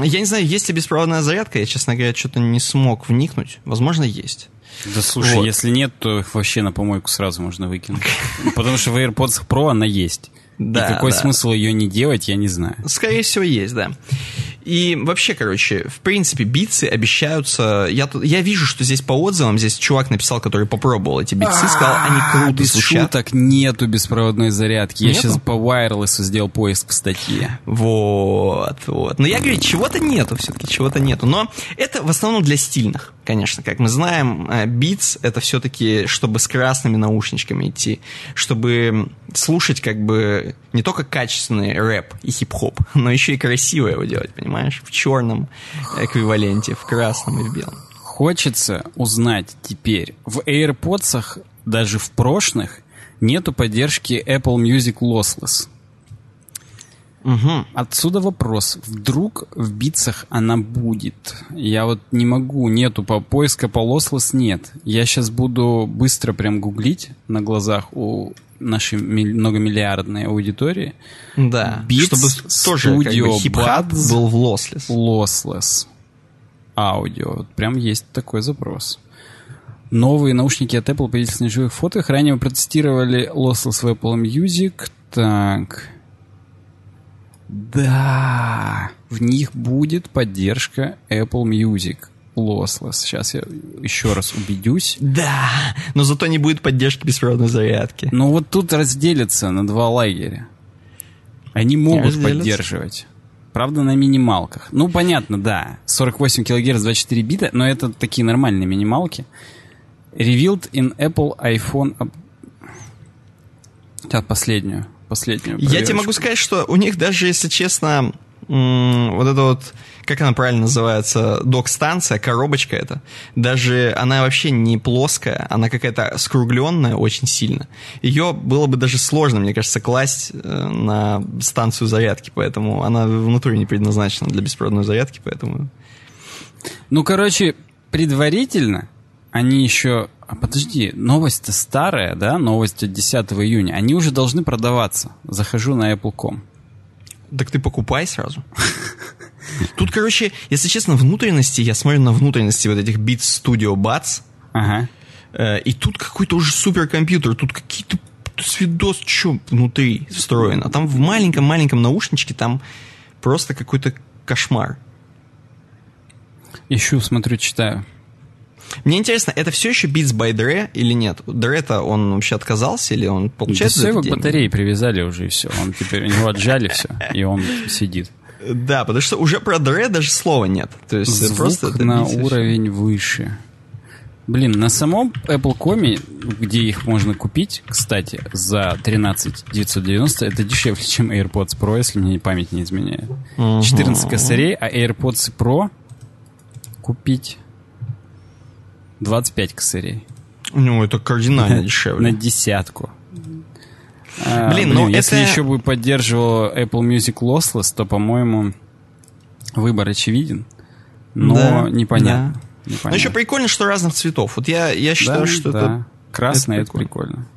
Я не знаю, есть ли беспроводная зарядка, я, честно говоря, что-то не смог вникнуть. Возможно, есть. Да слушай, вот. если нет, то их вообще на помойку сразу можно выкинуть. Потому что в AirPods Pro она есть. Да, и какой да. смысл ее не делать, я не знаю. Скорее всего, есть, да. И вообще, короче, в принципе, битсы обещаются... Я, я вижу, что здесь по отзывам, здесь чувак написал, который попробовал эти битсы, сказал, они круто Без звучат. шуток нету беспроводной зарядки. Я сейчас по wireless сделал поиск в статье. Вот, вот. Но я говорю, чего-то нету все-таки, чего-то нету. Но это в основном для стильных, конечно. Как мы знаем, Beats это все-таки, чтобы с красными наушничками идти, чтобы слушать как бы не только качественный рэп и хип-хоп, но еще и красиво его делать, понимаешь? В черном эквиваленте, в красном и в белом. Хочется узнать теперь, в AirPods даже в прошлых нету поддержки Apple Music Lossless. Угу. Отсюда вопрос. Вдруг в битсах она будет? Я вот не могу, нету по поиска по lossless нет. Я сейчас буду быстро прям гуглить на глазах у нашей многомиллиардной аудитории. Да, Beats чтобы тоже как Studio бы, хип-хап Buds был в lossless. Lossless аудио. Вот Прям есть такой запрос. Новые наушники от Apple появились на живых фото. Ранее мы протестировали Lossless в Apple Music. Так. Да, в них будет поддержка Apple Music Lossless. Сейчас я еще раз убедюсь. Да, но зато не будет поддержки беспроводной зарядки. Но вот тут разделятся на два лагеря. Они могут Разделятся. поддерживать. Правда, на минималках. Ну, понятно, да. 48 кГц, 24 бита, но это такие нормальные минималки. Revealed in Apple iPhone... Сейчас последнюю. Последнюю. Я тебе проверочку. могу сказать, что у них даже, если честно, вот это вот, как она правильно называется, док-станция, коробочка эта, даже она вообще не плоская, она какая-то скругленная очень сильно. Ее было бы даже сложно, мне кажется, класть э, на станцию зарядки, поэтому она внутри не предназначена для беспроводной зарядки, поэтому... Ну, короче, предварительно они еще... А подожди, новость-то старая, да? Новость от 10 июня. Они уже должны продаваться. Захожу на Apple.com. Так ты покупай сразу. Тут, короче, если честно, внутренности, я смотрю на внутренности вот этих Beats Studio Buds, Ага. Э, И тут какой-то уже суперкомпьютер, тут какие-то свидос, что внутри встроено. А там в маленьком-маленьком наушничке там просто какой-то кошмар. Ищу, смотрю, читаю. Мне интересно, это все еще Beats by Dre или нет? Dre-то он вообще отказался или он Да получает за все, его деньги? батарее привязали уже и все. Он теперь, у него отжали все, и он сидит. Да, потому что уже про Dre даже слова нет. То есть Звук просто на уровень выше. Блин, на самом Apple.com, где их можно купить, кстати, за 13 990, это дешевле, чем AirPods Pro, если мне память не изменяет. 14 косарей, а AirPods Pro купить 25 косарей. Ну, это кардинально дешевле. На десятку. А, Блин, ну если это- еще бы поддерживал Apple Music Lossless, то, по-моему, выбор очевиден. Но Да, непонятно. Но непонятно. еще прикольно, что разных цветов. Вот я, я считаю, Да, что да. это... Красное это это прикольно.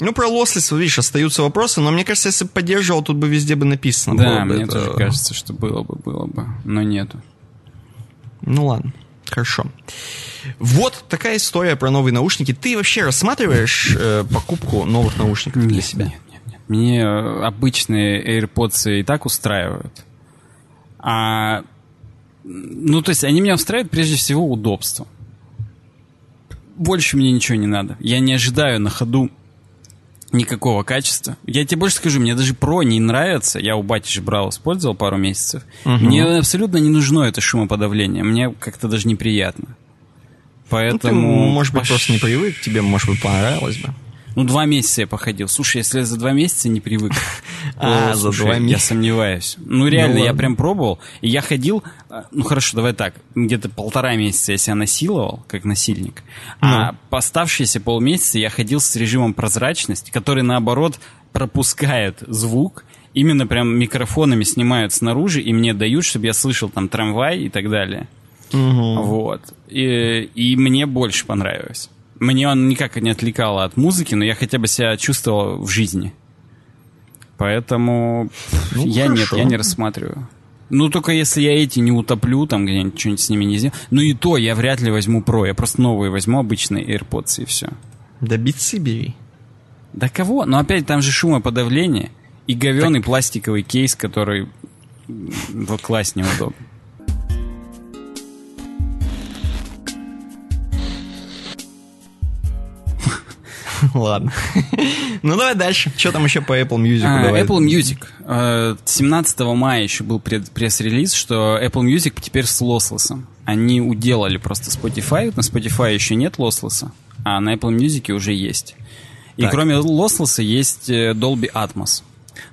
Ну, про лослес, вот видишь, остаются вопросы, но мне кажется, если бы поддерживал, тут бы везде бы написано. Да, бы мне это- тоже кажется, что было бы, было бы. Но нету. Ну ладно, хорошо. Вот такая история про новые наушники. Ты вообще рассматриваешь э, покупку новых наушников для себя? Нет, нет, нет. Мне э, обычные AirPods и так устраивают. А, ну, то есть они меня устраивают прежде всего удобством. Больше мне ничего не надо. Я не ожидаю на ходу никакого качества. Я тебе больше скажу, мне даже Pro не нравится. Я у бати же брал, использовал пару месяцев. Мне абсолютно не нужно это шумоподавление. Мне как-то даже неприятно. Ну, ты, Поэтому... может быть, пош- просто не привык, тебе, может быть, понравилось бы. Ну, два месяца я походил. Слушай, если я за два месяца не привык, А, за два Я месяца. сомневаюсь. Ну, реально, я прям пробовал. И я ходил, а, ну, хорошо, давай так, где-то полтора месяца я себя насиловал, как насильник. А Ну. оставшиеся полмесяца я ходил с режимом прозрачности, который, наоборот, пропускает звук. Именно прям микрофонами снимают снаружи и мне дают, чтобы я слышал там трамвай и так далее. Вот. И, и мне больше понравилось. Мне он никак не отвлекал от музыки, но я хотя бы себя чувствовал в жизни. Поэтому Ну, я хорошо. нет, я не рассматриваю. Ну, только если я эти не утоплю, там где-нибудь что-нибудь с ними не сделаю. Ну и то я вряд ли возьму Pro. Я просто новые возьму, обычные AirPods и все. Да битсы бери. Да кого? Но опять там же шумоподавление и говеный пластиковый кейс, который в класс неудобно. Ладно. ну давай дальше. Что там еще по Apple Music? А, Apple Music. 17 э, мая еще был пресс-релиз, что Apple Music теперь с лослосом. Они уделали просто Spotify. На Spotify еще нет лослоса, а на Apple Music уже есть. И так. кроме лослоса есть э, Dolby Atmos.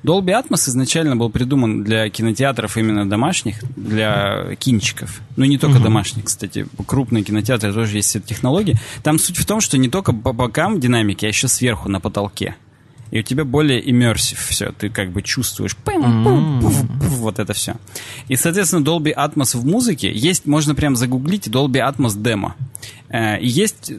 Dolby Atmos изначально был придуман для кинотеатров именно домашних, для кинчиков. Ну, не только угу. домашних, кстати. Крупные кинотеатры тоже есть эта технология. Там суть в том, что не только по бокам динамики, а еще сверху на потолке. И у тебя более immersive все. Ты как бы чувствуешь вот это все. И, соответственно, Dolby Atmos в музыке есть, можно прям загуглить Dolby Atmos демо. Э, и есть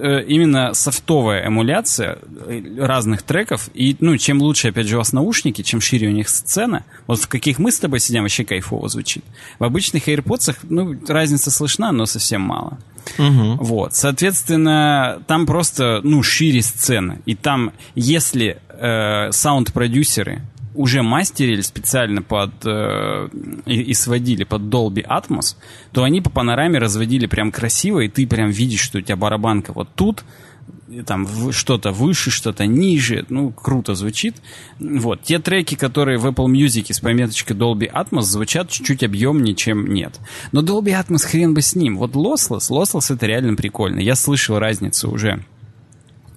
Э, именно софтовая эмуляция э, разных треков. И, ну, чем лучше, опять же, у вас наушники, чем шире у них сцена, вот в каких мы с тобой сидим, вообще кайфово звучит. В обычных AirPods, ну, разница слышна, но совсем мало. Угу. Вот, соответственно, там просто, ну, шире сцена. И там, если э, саунд-продюсеры уже мастерили специально под э, и, и сводили под Dolby Atmos, то они по панораме разводили прям красиво, и ты прям видишь, что у тебя барабанка вот тут, там что-то выше, что-то ниже, ну, круто звучит. Вот. Те треки, которые в Apple Music с пометочкой Dolby Atmos звучат чуть-чуть объемнее, чем нет. Но Dolby Atmos хрен бы с ним. Вот Lossless, Lossless это реально прикольно. Я слышал разницу уже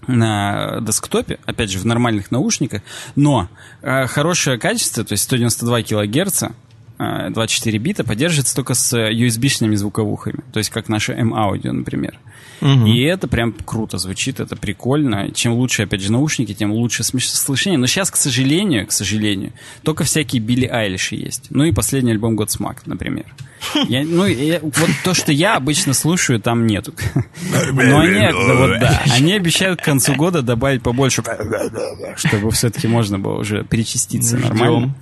на десктопе, опять же, в нормальных наушниках, но э, хорошее качество, то есть 192 килогерца, 24 э, бита поддерживается только с USB-шными звуковухами, то есть как наше M-Audio, например. Угу. И это прям круто звучит, это прикольно. Чем лучше, опять же, наушники, тем лучше слышание. Но сейчас, к сожалению, к сожалению, только всякие Билли Айлиши есть. Ну и последний альбом Godsmack, например. Я, ну, я, вот то, что я обычно слушаю, там нету. Но они, вот, да, они обещают к концу года добавить побольше, чтобы все-таки можно было уже перечаститься нормально.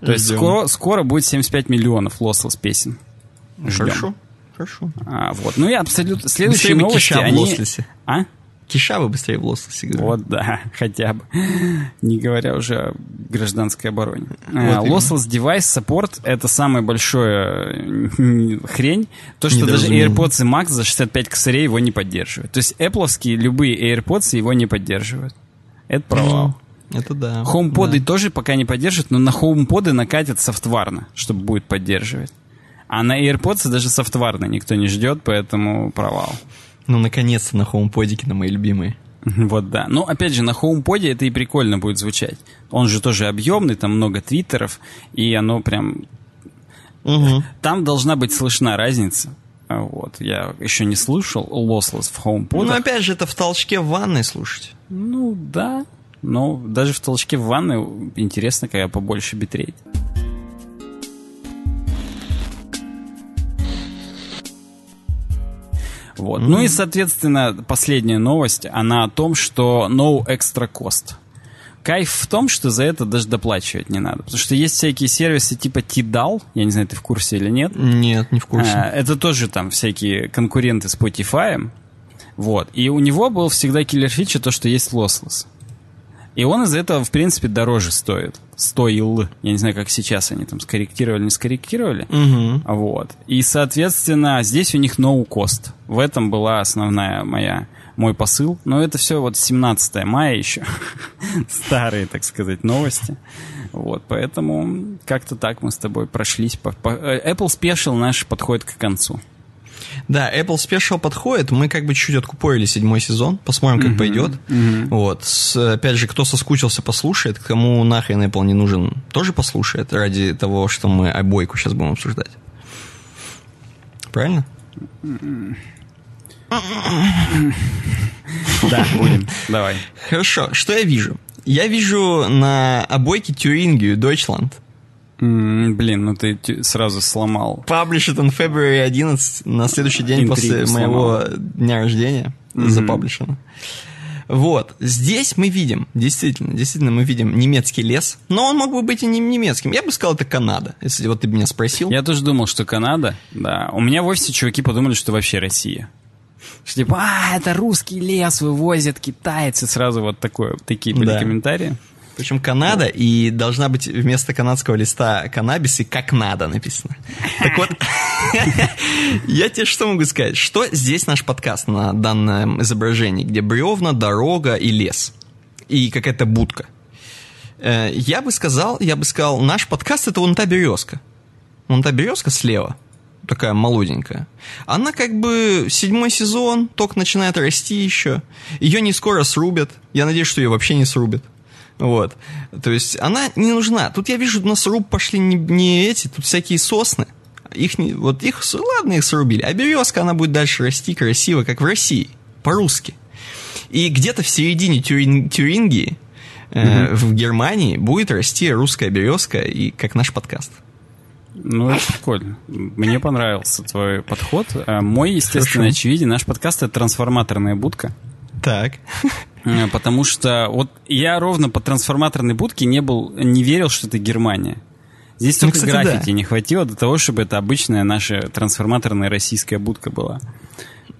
То есть скоро, скоро будет 75 миллионов лослос песен. Ждем. Хорошо, хорошо. А, вот. Ну и абсолютно... Следующие быстрее новости, киша они... в лослосе. А? Киша бы быстрее в лослосе. Говорю. Вот, да, хотя бы. Не говоря уже о гражданской обороне. А, вот Lossless Device Support — это самая большая хрень. То, что даже AirPods Max за 65 косарей его не поддерживают. То есть Apple любые AirPods его не поддерживают. Это провал. Это да. HomePod да. тоже пока не поддерживает, но на HomePod накатят софтварно, чтобы будет поддерживать. А на AirPods даже софтварно никто не ждет, поэтому провал. Ну, наконец-то на HomePod, на мои любимые. Вот да. Но опять же, на HomePod это и прикольно будет звучать. Он же тоже объемный, там много твиттеров, и оно прям... Угу. Там должна быть слышна разница. Вот, я еще не слушал Lossless в HomePod. Ну, опять же, это в толчке в ванной слушать. Ну, да, но даже в толчке в ванной интересно, когда побольше битрейт. Вот. Mm-hmm. Ну и, соответственно, последняя новость, она о том, что no extra cost. Кайф в том, что за это даже доплачивать не надо. Потому что есть всякие сервисы типа Tidal, я не знаю, ты в курсе или нет. Нет, не в курсе. А, это тоже там всякие конкуренты Spotify. Вот. И у него был всегда киллер фича то, что есть lossless. И он из-за этого, в принципе, дороже стоит. Стоил. Я не знаю, как сейчас они там скорректировали, не скорректировали. Угу. Вот. И, соответственно, здесь у них no cost. В этом была основная моя мой посыл. Но это все вот 17 мая еще. Старые, так сказать, новости. Вот, поэтому как-то так мы с тобой прошлись. Э, Apple Special наш подходит к концу. Да, Apple Special подходит. Мы как бы чуть-чуть откупорили седьмой сезон. Посмотрим, как uh-huh, пойдет. Uh-huh. Вот. С, опять же, кто соскучился, послушает. Кому нахрен Apple не нужен, тоже послушает ради того, что мы обойку сейчас будем обсуждать. Правильно? Да, будем. Давай. Хорошо. Что я вижу? Я вижу на обойке Тюрингию Deutschland – Mm, блин, ну ты сразу сломал. Published on February 11, на следующий день Интригу после сломал. моего дня рождения mm-hmm. запаблишено. Вот, здесь мы видим, действительно, действительно мы видим немецкий лес, но он мог бы быть и не немецким. Я бы сказал, это Канада, если вот ты меня спросил. Я тоже думал, что Канада, да. У меня в офисе чуваки подумали, что вообще Россия. Что типа, а, это русский лес вывозят китайцы, сразу вот такое, такие были да. комментарии. Причем Канада, и должна быть вместо канадского листа каннабис и как надо написано. Так вот, я тебе что могу сказать? Что здесь наш подкаст на данном изображении, где бревна, дорога и лес. И какая-то будка. Э, я бы сказал, я бы сказал, наш подкаст это вон та березка. Вон та березка слева, такая молоденькая. Она как бы седьмой сезон, только начинает расти еще. Ее не скоро срубят. Я надеюсь, что ее вообще не срубят. Вот. То есть она не нужна. Тут я вижу, на сруб пошли не, не эти, тут всякие сосны. Их не, вот их, ладно, их срубили. А березка, она будет дальше расти красиво, как в России, по-русски. И где-то в середине Тюрин, Тюрингии, э, в Германии, будет расти русская березка, и как наш подкаст. Ну, это прикольно. Мне понравился твой подход. А мой, естественно, Хорошо. очевиден. Наш подкаст — это трансформаторная будка. Так. Э, потому что вот я ровно по трансформаторной будке не был, не верил, что это Германия. Здесь ну, только кстати, граффити да. не хватило для того, чтобы это обычная наша трансформаторная российская будка была.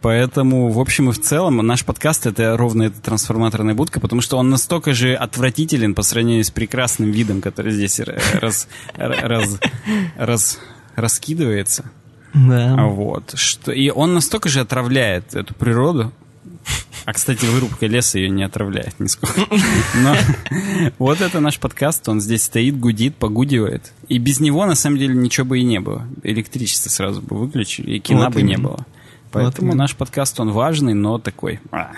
Поэтому, в общем и в целом, наш подкаст — это ровно эта трансформаторная будка, потому что он настолько же отвратителен по сравнению с прекрасным видом, который здесь раз, раз, раз, раскидывается. Да. Вот. Что, и он настолько же отравляет эту природу, а, кстати, вырубка леса ее не отравляет нисколько. Но вот это наш подкаст, он здесь стоит, гудит, погудивает. И без него, на самом деле, ничего бы и не было. Электричество сразу бы выключили, и кино вот бы именно. не было. Поэтому вот наш подкаст, он важный, но такой... А.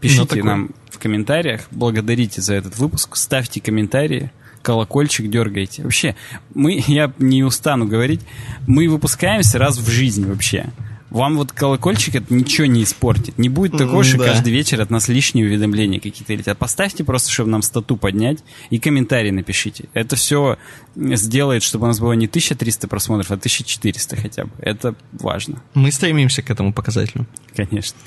Пишите но такой. нам в комментариях, благодарите за этот выпуск, ставьте комментарии, колокольчик дергайте. Вообще, мы, я не устану говорить, мы выпускаемся раз в жизни вообще. Вам вот колокольчик это ничего не испортит. Не будет такого, что да. каждый вечер от нас лишние уведомления какие-то летят. Поставьте просто, чтобы нам стату поднять, и комментарий напишите. Это все сделает, чтобы у нас было не 1300 просмотров, а 1400 хотя бы. Это важно. Мы стремимся к этому показателю. Конечно.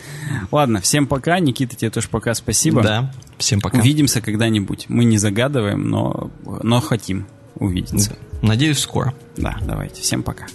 Ладно, всем пока. Никита, тебе тоже пока спасибо. Да, всем пока. Увидимся когда-нибудь. Мы не загадываем, но, но хотим увидеться. Надеюсь, скоро. Да, давайте. Всем пока.